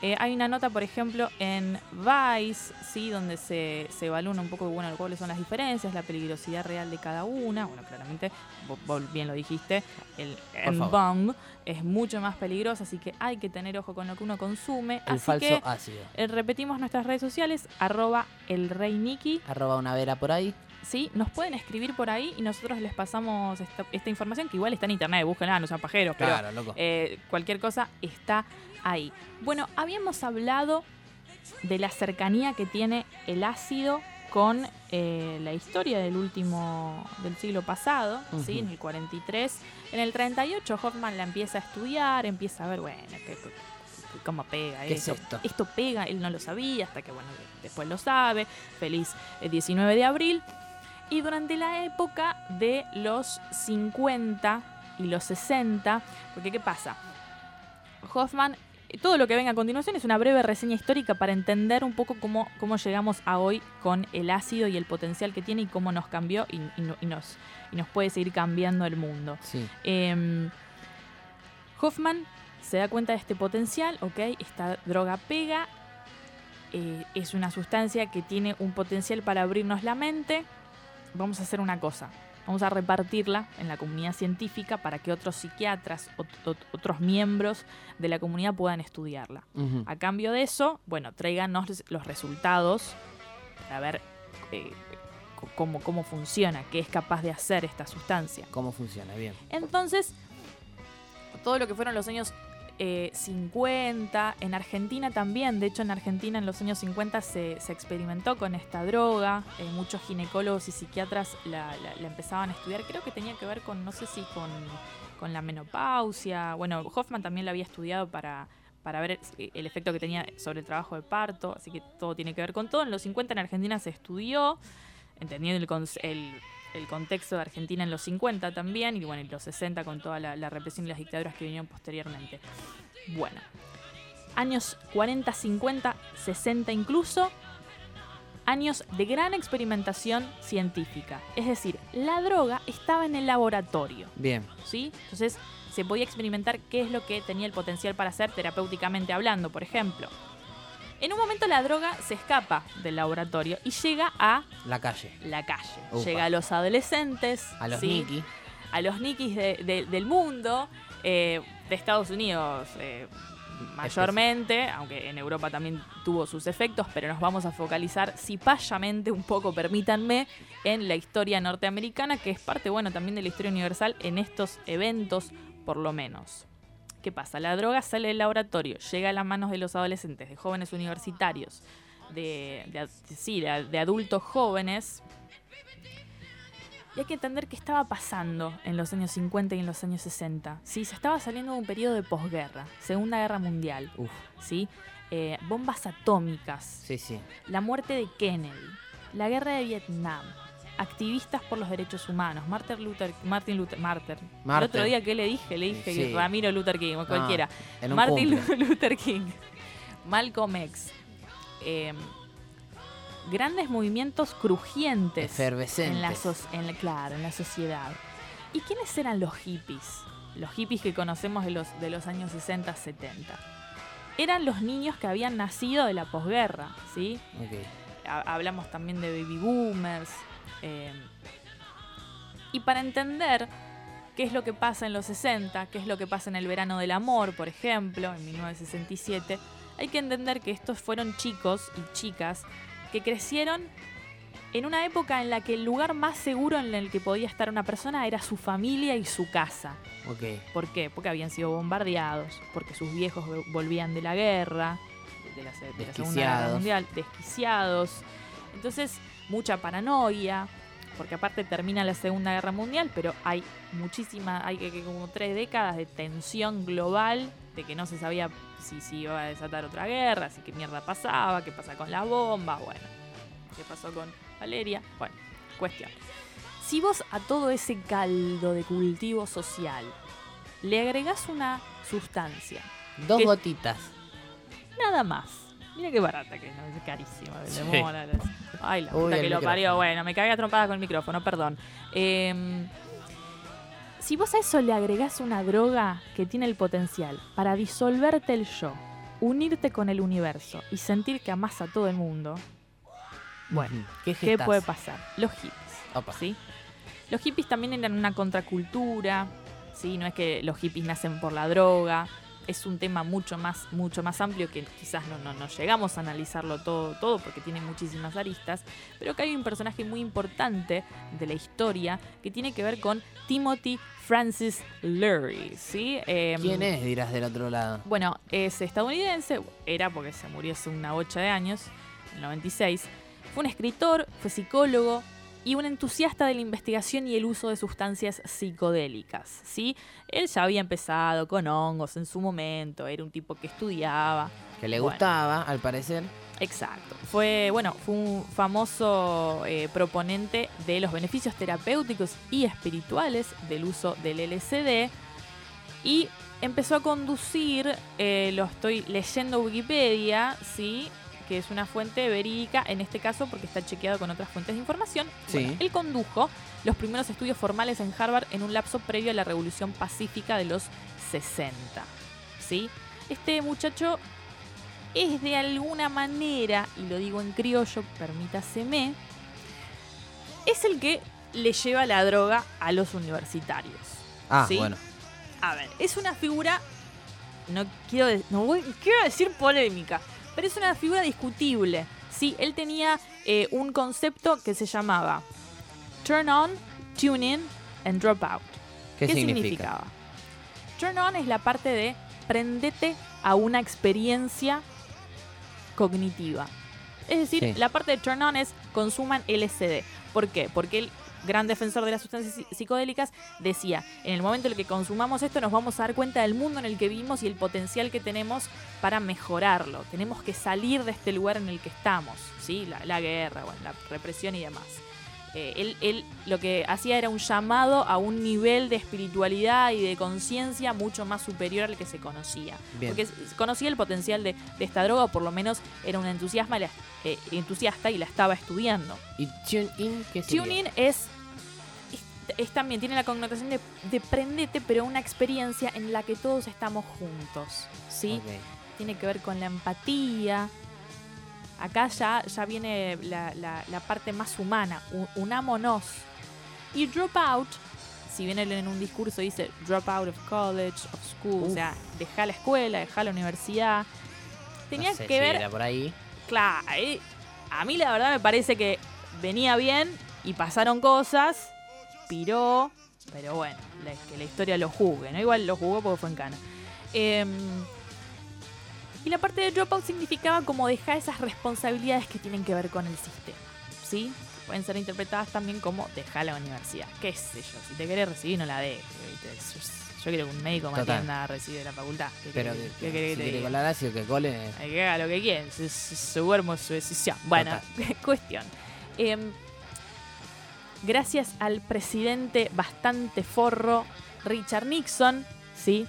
Eh, hay una nota, por ejemplo, en Vice, ¿sí? donde se, se evalúan un poco bueno, cuáles son las diferencias, la peligrosidad real de cada una. Bueno, claramente, vos, vos bien lo dijiste, el. N-bomb es mucho más peligroso, así que hay que tener ojo con lo que uno consume. El así falso que ácido. eh, repetimos nuestras redes sociales, arroba el rey Arroba una vera por ahí. ¿Sí? Nos pueden escribir por ahí y nosotros les pasamos esta, esta información que igual está en internet, búsquenla, no sean pajeros, pero Claro, loco. eh, cualquier cosa está ahí. Bueno, habíamos hablado de la cercanía que tiene el ácido con eh, la historia del último del siglo pasado, ¿sí? En el 43. En el 38 Hoffman la empieza a estudiar, empieza a ver, bueno, qué- cómo pega ¿Qué es esto. esto? Esto pega, él no lo sabía, hasta que, bueno, después lo sabe. Feliz eh, 19 de abril. Y durante la época de los 50 y los 60, porque ¿qué pasa? Hoffman, todo lo que venga a continuación es una breve reseña histórica para entender un poco cómo, cómo llegamos a hoy con el ácido y el potencial que tiene y cómo nos cambió y, y no- y nos, y nos puede seguir cambiando el mundo. Sí. Eh, Hoffman se da cuenta de este potencial, ok, esta droga pega, eh, es una sustancia que tiene un potencial para abrirnos la mente. Vamos a hacer una cosa, vamos a repartirla en la comunidad científica para que otros psiquiatras, ot- ot- otros miembros de la comunidad puedan estudiarla. A cambio de eso, bueno, tráiganos los resultados para ver eh, cómo, cómo funciona, qué es capaz de hacer esta sustancia. ¿Cómo funciona? Bien. Entonces, todo lo que fueron los años eh, 50, en Argentina también, de hecho en Argentina en los años 50 se, se experimentó con esta droga, eh, muchos ginecólogos y psiquiatras la, la- empezaban a estudiar, creo que tenía que ver con, no sé si con, con la menopausia, bueno, Hoffman también la había estudiado para, para ver eh, el efecto que tenía sobre el trabajo de parto, así que todo tiene que ver con todo. En los 50 en Argentina se estudió, entendiendo el, el, el contexto de Argentina en los 50 también, y bueno, en los 60 con toda la, la represión y las dictaduras que vinieron posteriormente. Bueno, años 40, 50, 60 incluso, años de gran experimentación científica. Es decir, la droga estaba en el laboratorio. Bien. ¿sí? Entonces se podía experimentar qué es lo que tenía el potencial para hacer terapéuticamente hablando, por ejemplo. En un momento la droga se escapa del laboratorio y llega a La calle. la calle. Upa. Llega a los adolescentes, A los ¿sí? Nicky. a los nikis de- de- del mundo, eh, de Estados Unidos eh, mayormente, aunque en Europa también tuvo sus efectos, pero nos vamos a focalizar cipayamente un poco, permítanme, en la historia norteamericana, que es parte, bueno, también de la historia universal en estos eventos, por lo menos. ¿Qué pasa? La droga sale del laboratorio, llega a las manos de los adolescentes, de jóvenes universitarios, de, sí, de, de adultos jóvenes, y hay que entender qué estaba pasando en los años 50 y en los años 60. ¿sí? Se estaba saliendo de un periodo de posguerra, Segunda Guerra Mundial. Uf. ¿sí? Eh, bombas atómicas, Sí, sí. la muerte de Kennedy, la guerra de Vietnam, activistas por los derechos humanos, Martin Luther, Martin Luther, Martin. El otro día, ¿qué le dije? Le dije Sí. Ramiro Luther King, o cualquiera. Martin cumple. Luther King, Malcolm X. eh, grandes movimientos crujientes Efervescentes. en la, en la- claro, en la sociedad. ¿Y quiénes eran los hippies? Los hippies que conocemos de los, de los años 60, 70. Eran los niños que habían nacido de la posguerra, ¿sí? Hablamos también de baby boomers. Eh, y para entender qué es lo que pasa en los 60, qué es lo que pasa en el verano del amor, por ejemplo, en 1967, hay que entender que estos fueron chicos y chicas que crecieron en una época en la que el lugar más seguro en el que podía estar una persona era su familia y su casa. ¿Por qué? Porque habían sido bombardeados, porque sus viejos vo- volvían de la guerra, de la, de la Segunda Guerra. Mundial, desquiciados. Entonces, mucha paranoia, porque aparte termina la Segunda Guerra Mundial, pero hay muchísima, hay que, que como tres décadas de tensión global, de que no se sabía si se iba a desatar otra guerra, si qué mierda pasaba, qué pasa con las bombas, bueno, qué pasó con Valeria, bueno, cuestión. Si vos a todo ese caldo de cultivo social le agregás una sustancia, Dos gotitas. nada más. Mira qué barata que es, ¿no? es carísima. Sí. Ay, la Uy, puta que lo micrófono. parió. Bueno, me cagué a trompadas con el micrófono, perdón. Em, si vos a eso le agregás una droga que tiene el potencial para disolverte el yo, unirte con el universo y sentir que amás a todo el mundo, bueno. ¿Qué, puede pasar? Los hippies. Opa. ¿sí? Los hippies también eran una contracultura, ¿sí? No es que los hippies nacen por la droga. Es un tema mucho más, mucho más amplio que quizás no, no, no llegamos a analizarlo todo, todo porque tiene muchísimas aristas. Pero que hay un personaje muy importante de la historia que tiene que ver con Timothy Francis Leary, ¿sí? Em, ¿Quién es? Dirás del otro lado. bueno, es estadounidense, era porque se murió hace una bocha de años, en el 96. Fue un escritor, fue psicólogo y un entusiasta de la investigación y el uso de sustancias psicodélicas. ¿sí? Él ya había empezado con hongos en su momento, era un tipo que estudiaba. Que le Bueno. gustaba, al parecer. Exacto. Fue, bueno, fue un famoso eh, proponente de los beneficios terapéuticos y espirituales del uso del LSD y empezó a conducir, eh, lo estoy leyendo Wikipedia, sí, que es una fuente verídica, en este caso porque está chequeado con otras fuentes de información. Sí. Bueno, él condujo los primeros estudios formales en Harvard en un lapso previo a la Revolución Pacífica de los 60. ¿sí? Este muchacho es de alguna manera, y lo digo en criollo, permítaseme, es el que le lleva la droga a los universitarios. Ah, ¿sí? bueno. A ver, es una figura, no quiero, no voy- quiero decir polémica, pero es una figura discutible. Sí, él tenía eh, un concepto que se llamaba turn on, tune in and drop out. ¿Qué, significa? significaba? Turn on es la parte de prendete a una experiencia cognitiva. Es decir, Sí. la parte de turn on es consuman LSD. ¿Por qué? Porque el gran defensor de las sustancias psi- psicodélicas decía, en el momento en el que consumamos esto nos vamos a dar cuenta del mundo en el que vivimos y el potencial que tenemos para mejorarlo. Tenemos que salir de este lugar en el que estamos, ¿sí? La, la guerra, bueno, la represión y demás. Eh, él, él lo que hacía era un llamado a un nivel de espiritualidad y de conciencia mucho más superior al que se conocía. Bien. Porque conocía el potencial de, de esta droga, o por lo menos era un entusiasma, eh, entusiasta y la estaba estudiando. ¿Y Tune In qué sería? Es, es también, tiene la connotación de, de prendete, pero una experiencia en la que todos estamos juntos. ¿sí? Tiene que ver con la empatía. Acá ya, ya viene la, la- la parte más humana, unámonos. Y Dropout, si bien él en un discurso dice drop out of college, of school, o sea, deja la escuela, deja la universidad, tenía No sé que si ver era por ahí. Claro, eh, a mí la verdad me parece que venía bien y pasaron cosas, piró, pero bueno, la- que la historia lo juzgue, ¿no? Igual lo jugó porque fue en cana. Em, y la parte de dropout significaba como dejar esas responsabilidades que tienen que ver con el sistema, ¿sí? Pueden ser interpretadas también como dejar la universidad, qué sé yo, si te querés recibir no la dejes. Yo, quiero que un médico me atienda a recibir de la facultad. ¿Qué Pero que, si que te quiere colar ácido, que cole. Hay que haga lo que quiera, su, su, su su decisión. Bueno, cuestión. Em, gracias al presidente bastante forro, Richard Nixon, ¿sí?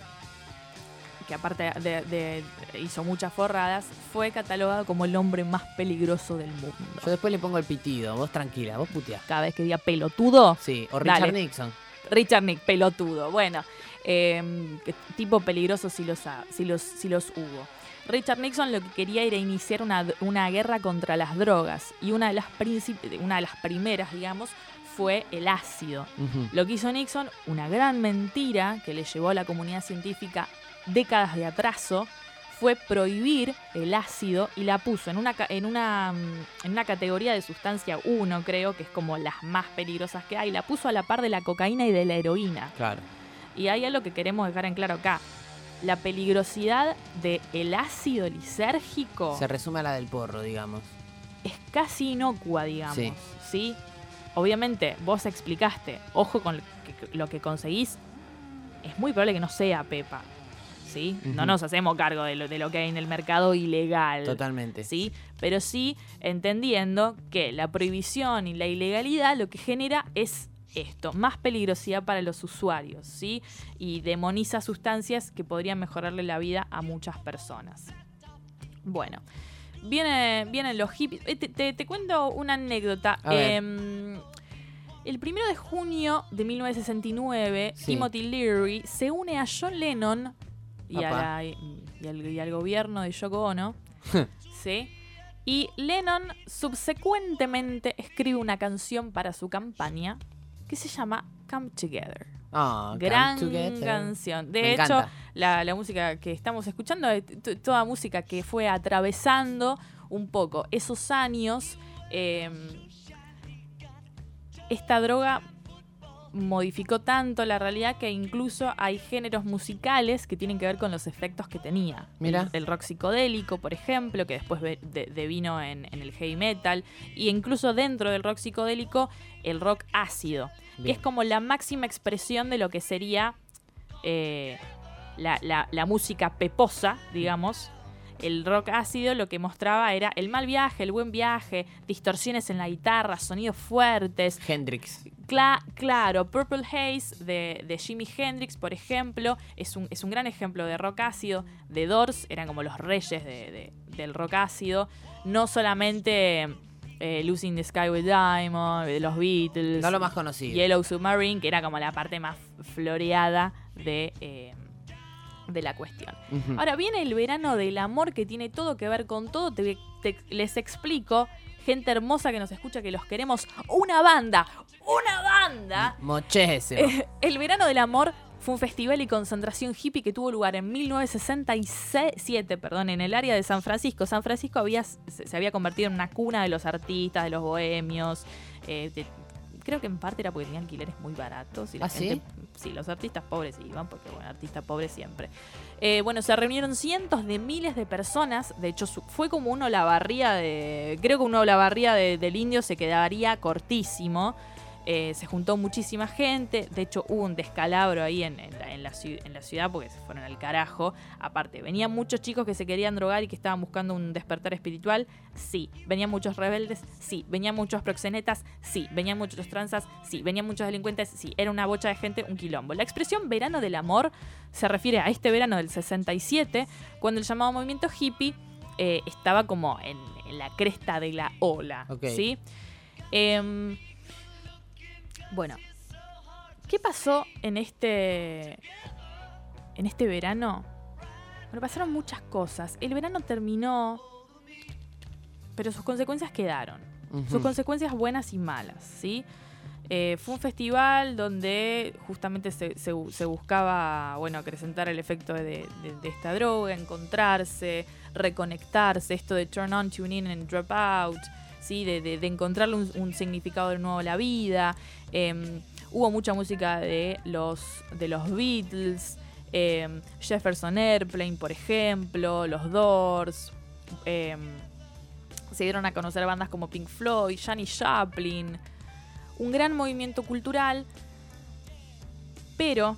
que aparte de, de- hizo muchas forradas, fue catalogado como el hombre más peligroso del mundo. Yo después le pongo el pitido. Vos tranquila, vos puteás. Cada vez que diga pelotudo, Sí, o Richard Dale. Nixon. Richard Nick, pelotudo. Bueno, eh, que tipo peligroso si los, ha- si, los, si los hubo. Richard Nixon lo que quería era iniciar una, una guerra contra las drogas y una de las, una de las primeras, digamos, fue el ácido. Lo que hizo Nixon, una gran mentira que le llevó a la comunidad científica décadas de atraso, fue prohibir el ácido y la puso en una, en una, mm, en una categoría de sustancia 1, creo, que es como las más peligrosas que hay. La puso a la par de la cocaína y de la heroína. Claro. Y hay algo que queremos dejar en claro acá. La peligrosidad del ácido lisérgico Se resume a la del porro, digamos. es casi inocua, digamos. Sí. Sí. Obviamente, vos explicaste, ojo con lo que, conseguís, es muy probable que no sea Pepa. ¿Sí? No nos hacemos cargo de lo, de lo que hay en el mercado ilegal. Totalmente. ¿Sí? Pero sí entendiendo que la prohibición y la ilegalidad lo que genera es esto, más peligrosidad para los usuarios, ¿sí? Y demoniza sustancias que podrían mejorarle la vida a muchas personas. Bueno, viene, vienen los hippies. Eh, Te, te- te cuento una anécdota. Em, el primero de junio de 1969, Sí. Timothy Leary se une a John Lennon y, a y al, y al gobierno de Yoko Ono. ¿sí? Y Lennon subsecuentemente escribe una canción para su campaña que se llama Come Together. Ah, Gran canción. De Me hecho, la, la música que estamos escuchando es t- toda música que fue atravesando un poco esos años. eh, esta droga modificó tanto la realidad que incluso hay géneros musicales que tienen que ver con los efectos que tenía. Mira. El, rock psicodélico, por ejemplo, que después ve- de- devino en, en el heavy metal, y incluso dentro del rock psicodélico, el rock ácido, que es como la máxima expresión de lo que sería eh, la, la- la música peposa, digamos. El rock ácido lo que mostraba era el mal viaje, el buen viaje, distorsiones en la guitarra, sonidos fuertes, Hendrix. Cla- claro, Purple Haze de, de Jimi Hendrix, por ejemplo, es un, es un gran ejemplo de rock ácido. The Doors eran como los reyes de- de- del rock ácido. No solamente eh, Losing the Sky with Diamond, de los Beatles. No lo más conocido. Yellow Submarine, que era como la parte más floreada de, eh, de la cuestión. Ahora viene el verano del amor que tiene todo que ver con todo. Te- te- les explico, gente hermosa que nos escucha, que los queremos. Una banda, una banda. Mochésimo. Eh, el verano del amor fue un festival y concentración hippie que tuvo lugar en 1967, perdón, en el área de San Francisco. San Francisco había, se se había convertido en una cuna de los artistas, de los bohemios, eh, de- creo que en parte era porque tenía alquileres muy baratos y la ¿Ah, sí? gente, sí, los artistas pobres iban, porque bueno, artista pobre siempre. Eh, bueno, se reunieron cientos de miles de personas, de hecho fue como una olavarría de, creo que una olavarría de- del indio se quedaría cortísimo. Eh, se juntó muchísima gente, de hecho hubo un descalabro ahí en, en la, en la ciu- en la ciudad porque se fueron al carajo. Aparte, venían muchos chicos que se querían drogar y que estaban buscando un despertar espiritual, sí. Venían muchos rebeldes, sí. Venían muchos proxenetas, sí. Venían muchos tranzas, sí. Venían muchos delincuentes, sí. Era una bocha de gente, un quilombo. La expresión verano del amor se refiere a este verano del 67, cuando el llamado movimiento hippie eh, estaba como en, la cresta de la ola. ¿sí? Em, bueno, ¿qué pasó en este en este verano? Bueno, pasaron muchas cosas. El verano terminó, pero sus consecuencias quedaron. Sus consecuencias buenas y malas, ¿sí? Eh, fue un festival donde justamente se, se bu- se buscaba, bueno, acrecentar el efecto de, de- de esta droga, encontrarse, reconectarse, esto de turn on, tune in and drop out, ¿sí? De, de- encontrarle un, un significado de nuevo a la vida. Em, hubo mucha música de los, de los Beatles, em, Jefferson Airplane, por ejemplo, los Doors. em, se dieron a conocer bandas como Pink Floyd, Janis Joplin. Un gran movimiento cultural, pero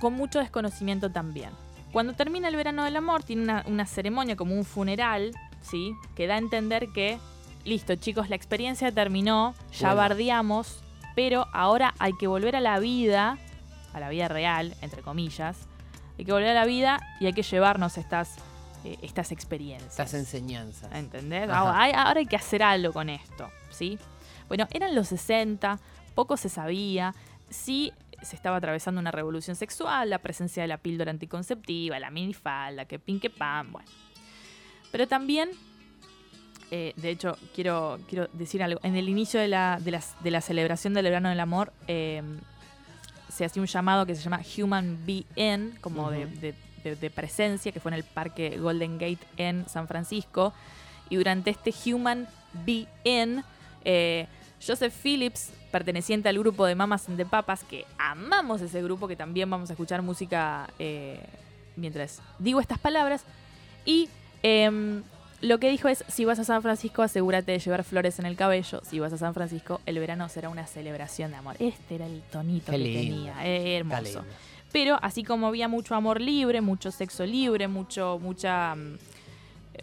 con mucho desconocimiento también. Cuando termina el verano del amor, tiene una, una ceremonia como un funeral, ¿sí? Que da a entender que, listo, chicos, la experiencia terminó, ya Bueno. bardeamos, pero ahora hay que volver a la vida, a la vida real, entre comillas. Hay que volver a la vida y hay que llevarnos estas, eh, estas experiencias. Estas enseñanzas. ¿Entendés? Ahora hay, ahora hay que hacer algo con esto, ¿sí? Bueno, eran los 60, poco se sabía, sí se estaba atravesando una revolución sexual, la presencia de la píldora anticonceptiva, la minifalda, que pin que pan, bueno. Pero también, eh, de hecho, quiero, quiero decir algo, en el inicio de la, de las- de la celebración del verano del amor, eh, se hacía un llamado que se llama Human Being, como de, de- de- de presencia, que fue en el parque Golden Gate en San Francisco. Y durante este Human Being, eh, Joseph Phillips, perteneciente al grupo de Mamas and the Papas, que amamos ese grupo, que también vamos a escuchar música eh, mientras digo estas palabras. Y em, lo que dijo es, si vas a San Francisco, asegúrate de llevar flores en el cabello. Si vas a San Francisco, el verano será una celebración de amor. Este era el tonito Qué que lindo. tenía. eh, hermoso. Pero así como había mucho amor libre, mucho sexo libre, mucho, mucha mm,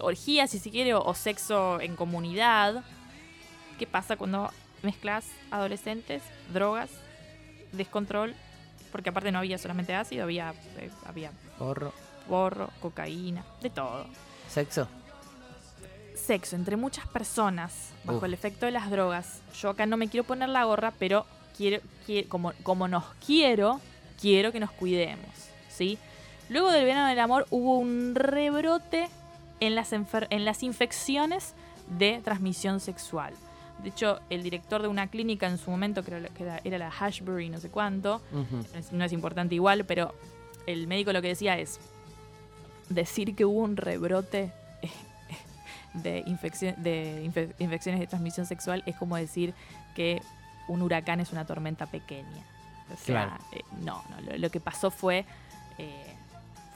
orgía, si se quiere, o, o sexo en comunidad, ¿qué pasa cuando mezclas adolescentes, drogas, descontrol? Porque aparte no había solamente ácido, había, eh, había Porro. borro, cocaína, de todo. Sexo. Sexo entre muchas personas bajo Uf. el efecto de las drogas. Yo acá no me quiero poner la gorra, pero quiero, quiero- como, como nos quiero, quiero que nos cuidemos, ¿sí? Luego del verano del amor hubo un rebrote en las, en las infecciones de transmisión sexual. De hecho, el director de una clínica en su momento, creo que era, era la Hashbury, no sé cuánto, no es importante igual, pero el médico lo que decía es decir que hubo un rebrote de, infección, de infe- infecciones de transmisión sexual es como decir que un huracán es una tormenta pequeña. O sea, Claro. eh, no, no, lo, lo que pasó fue, eh,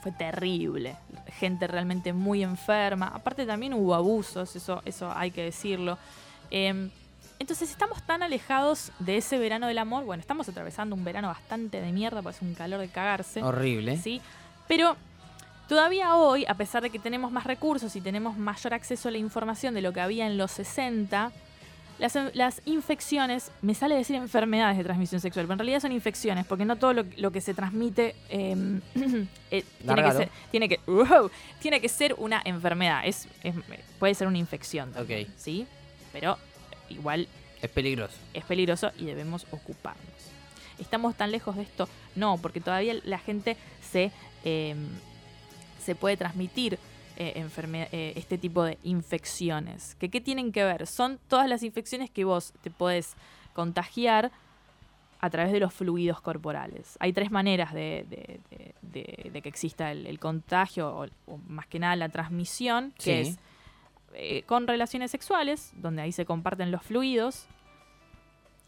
fue terrible. Gente realmente muy enferma. Aparte también hubo abusos, eso, eso hay que decirlo. Em, entonces estamos tan alejados de ese verano del amor. Bueno, estamos atravesando un verano bastante de mierda, porque es un calor de cagarse. Horrible. ¿sí? Pero todavía hoy, a pesar de que tenemos más recursos y tenemos mayor acceso a la información de lo que había en los 60, las, las infecciones, me sale decir enfermedades de transmisión sexual, pero en realidad son infecciones, porque no todo lo, lo que se transmite eh, eh, tiene, que ser, tiene, que, wow, tiene que ser una enfermedad, es, es- puede ser una infección también, Ok. ¿sí? Pero igual Es peligroso. es peligroso y debemos ocuparnos. ¿Estamos tan lejos de esto? No, porque todavía la gente se, eh, se puede transmitir eh, eh, este tipo de infecciones. ¿Que, ¿Qué tienen que ver? Son todas las infecciones que vos te podés contagiar a través de los fluidos corporales. Hay tres maneras de, de- de- de- que exista el, el contagio, o, o más que nada la transmisión, que es eh, con relaciones sexuales, donde ahí se comparten los fluidos.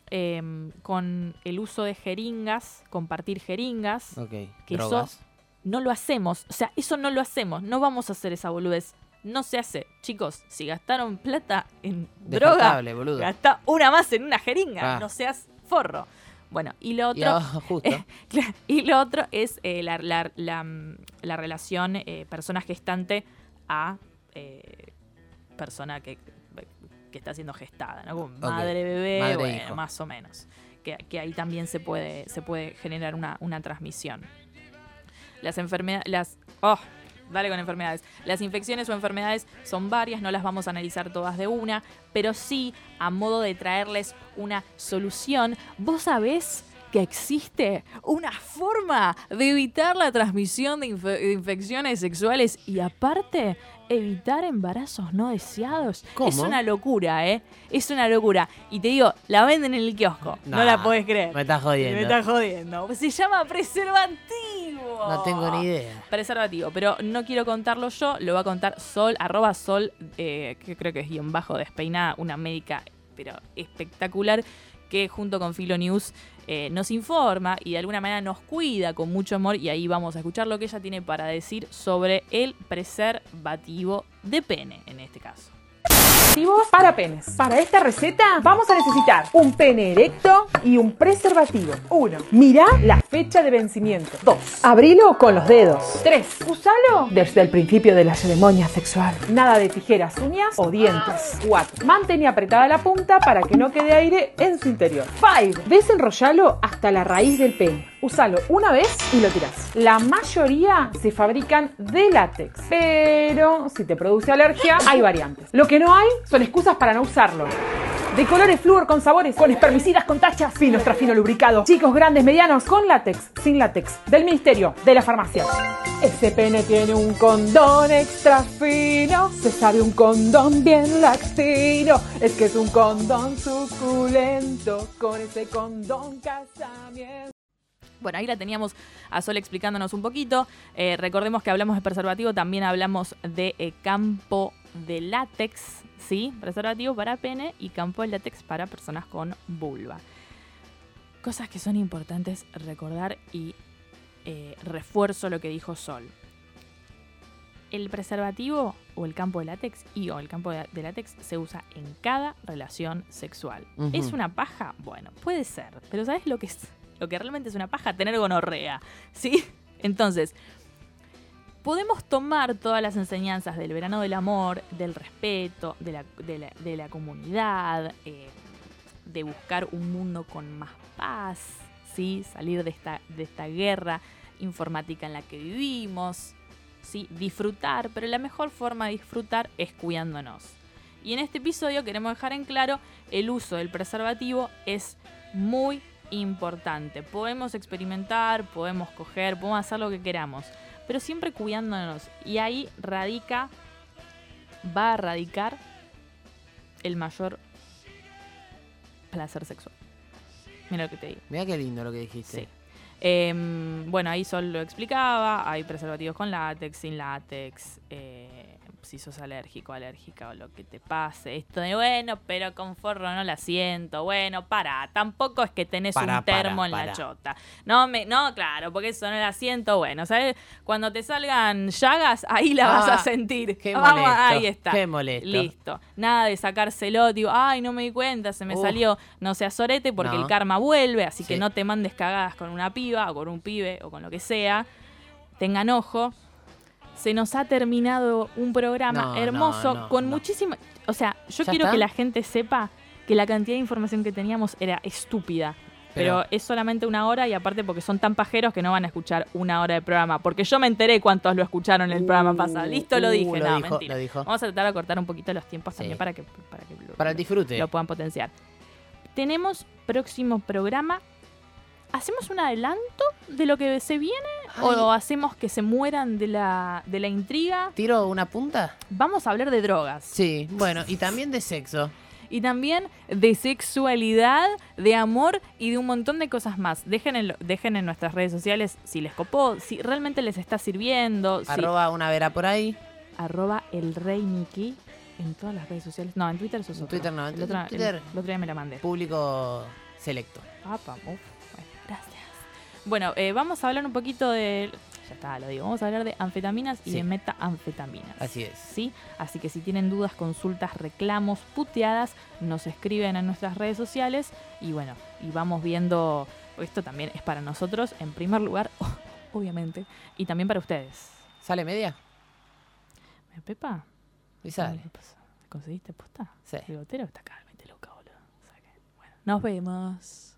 em, con el uso de jeringas, compartir jeringas. Ok. Que Drogas. No lo hacemos. O sea, eso no lo hacemos. No vamos a hacer esa boludez. No se hace. Chicos, si gastaron plata en droga, boludo. gasta una más en una jeringa. Ah. No seas forro. Bueno, y lo otro... justo. Claro, Y lo otro es eh, la, la- la, la relación eh, persona gestante a eh, persona que, que está siendo gestada, ¿no? Como madre, bebé, Madre, bueno, hijo. más o menos. Que, que ahí también se puede, se puede generar una, una transmisión. Las enfermedades, las... Oh, dale con enfermedades. Las infecciones o enfermedades son varias, no las vamos a analizar todas de una, pero sí a modo de traerles una solución. ¿Vos sabés que existe una forma de evitar la transmisión de, infe- de infecciones sexuales y aparte evitar embarazos no deseados? ¿Cómo? Es una locura, ¿eh? Es una locura. Y te digo, la venden en el kiosco. no la podés creer. Me estás jodiendo. Me estás jodiendo. Se llama preservativo. No tengo ni idea. Preservativo, pero no quiero contarlo yo, lo va a contar Sol, arroba Sol, eh, que creo que es guion bajo despeinada, una médica, pero espectacular, que junto con Filo News eh, nos informa y de alguna manera nos cuida con mucho amor y ahí vamos a escuchar lo que ella tiene para decir sobre el preservativo de pene, en este caso. Para penes. Para esta receta vamos a necesitar un pene erecto y un preservativo. 1. Mira la fecha de vencimiento. 2. Abrilo con los dedos. 3. Usalo desde el principio de la ceremonia sexual. Nada de tijeras, uñas o dientes. 4. Mantén apretada la punta para que no quede aire en su interior. 5. Desenrollalo hasta la raíz del pene. Usalo una vez y lo tirás. La mayoría se fabrican de látex, pero si te produce alergia, hay variantes. Lo que no hay son excusas para no usarlo. De colores flúor con sabores, con espermicidas, con tachas, fino, extra fino, lubricado. Chicos grandes, medianos, con látex, sin látex. Del ministerio, de la farmacia. Ese pene tiene un condón extra fino. Se sabe un condón bien lactino. Es que es un condón suculento. Con ese condón casamiento. Bueno, ahí la teníamos a Sol explicándonos un poquito. Eh, recordemos que hablamos de preservativo, también hablamos de eh, campo de látex, ¿sí? Preservativo para pene y campo de látex para personas con vulva. Cosas que son importantes recordar y eh, refuerzo lo que dijo Sol. El preservativo o el campo de látex y o el campo de, látex se usa en cada relación sexual. ¿Es una paja? Bueno, puede ser, pero ¿sabes lo que es? Lo que realmente es una paja, tener gonorrea, ¿sí? Entonces, podemos tomar todas las enseñanzas del verano del amor, del respeto, de la, de la- comunidad, eh, de buscar un mundo con más paz, ¿sí? Salir de esta, de esta guerra informática en la que vivimos, ¿sí? Disfrutar, pero la mejor forma de disfrutar es cuidándonos. Y en este episodio queremos dejar en claro el uso del preservativo es muy importante. Podemos experimentar, podemos coger, podemos hacer lo que queramos, pero siempre cuidándonos. Y ahí radica, va a radicar el mayor placer sexual. Mira lo que te digo. Mira qué lindo lo que dijiste. Sí. Em, bueno, ahí Sol lo explicaba. Hay preservativos con látex, sin látex. eh, si sos alérgico, alérgica o lo que te pase. Esto de bueno, pero con forro no la siento. Bueno, para. Tampoco es que tenés Pará, un termo pará, en la chota. No, me, no, claro, porque eso no la siento. Bueno, ¿sabes? Cuando te salgan llagas, ahí la vas Ah, a sentir. Qué Vamos, molesto. ahí está. Qué molesto. Listo. Nada de sacárselo, digo, ay, no me di cuenta, se me salió, no seas sorete porque No. el karma vuelve, así que no te mandes cagadas con una piba o con un pibe o con lo que sea. Tengan ojo. Se nos ha terminado un programa No, hermoso no, no, con muchísima... O sea, yo ¿Ya quiero está? que la gente sepa que la cantidad de información que teníamos era estúpida. Pero, Pero- es solamente una hora y aparte porque son tan pajeros que no van a escuchar una hora de programa. Porque yo me enteré cuántos lo escucharon en el programa pasado. Listo, lo Uh, dije. lo no, dijo, mentira. lo dijo. Vamos a tratar de cortar un poquito los tiempos Sí. también para que, para que lo, Para el disfrute. lo puedan potenciar. Tenemos próximo programa. ¿Hacemos un adelanto de lo que se viene? ¿O hacemos que se mueran de la, de la intriga? ¿Tiro una punta? Vamos a hablar de drogas. Sí, bueno, y también de sexo. Y también de sexualidad, de amor y de un montón de cosas más. Dejen en, lo- dejen en nuestras redes sociales si les copó, si realmente les está sirviendo. si- Arroba una vera por ahí. arroba el rey Niki en todas las redes sociales. No, en Twitter eso es otro. Twitter no, en el otro, Twitter- el- el otro día me la mandé. Público selecto. Apa, uf. Bueno, eh, vamos a hablar un poquito de. Ya está, lo digo. Vamos a hablar de anfetaminas y de metanfetaminas. Así es. ¿sí? Así que si tienen dudas, consultas, reclamos, puteadas, nos escriben en nuestras redes sociales y bueno, y vamos viendo, esto también es para nosotros en primer lugar, obviamente, y también para ustedes. ¿Sale media? ¿Me Pepa? Y sale. ¿Conseguiste posta? Sí. El botero está acá, 20 lucas, boludo. O sea que, bueno, nos vemos.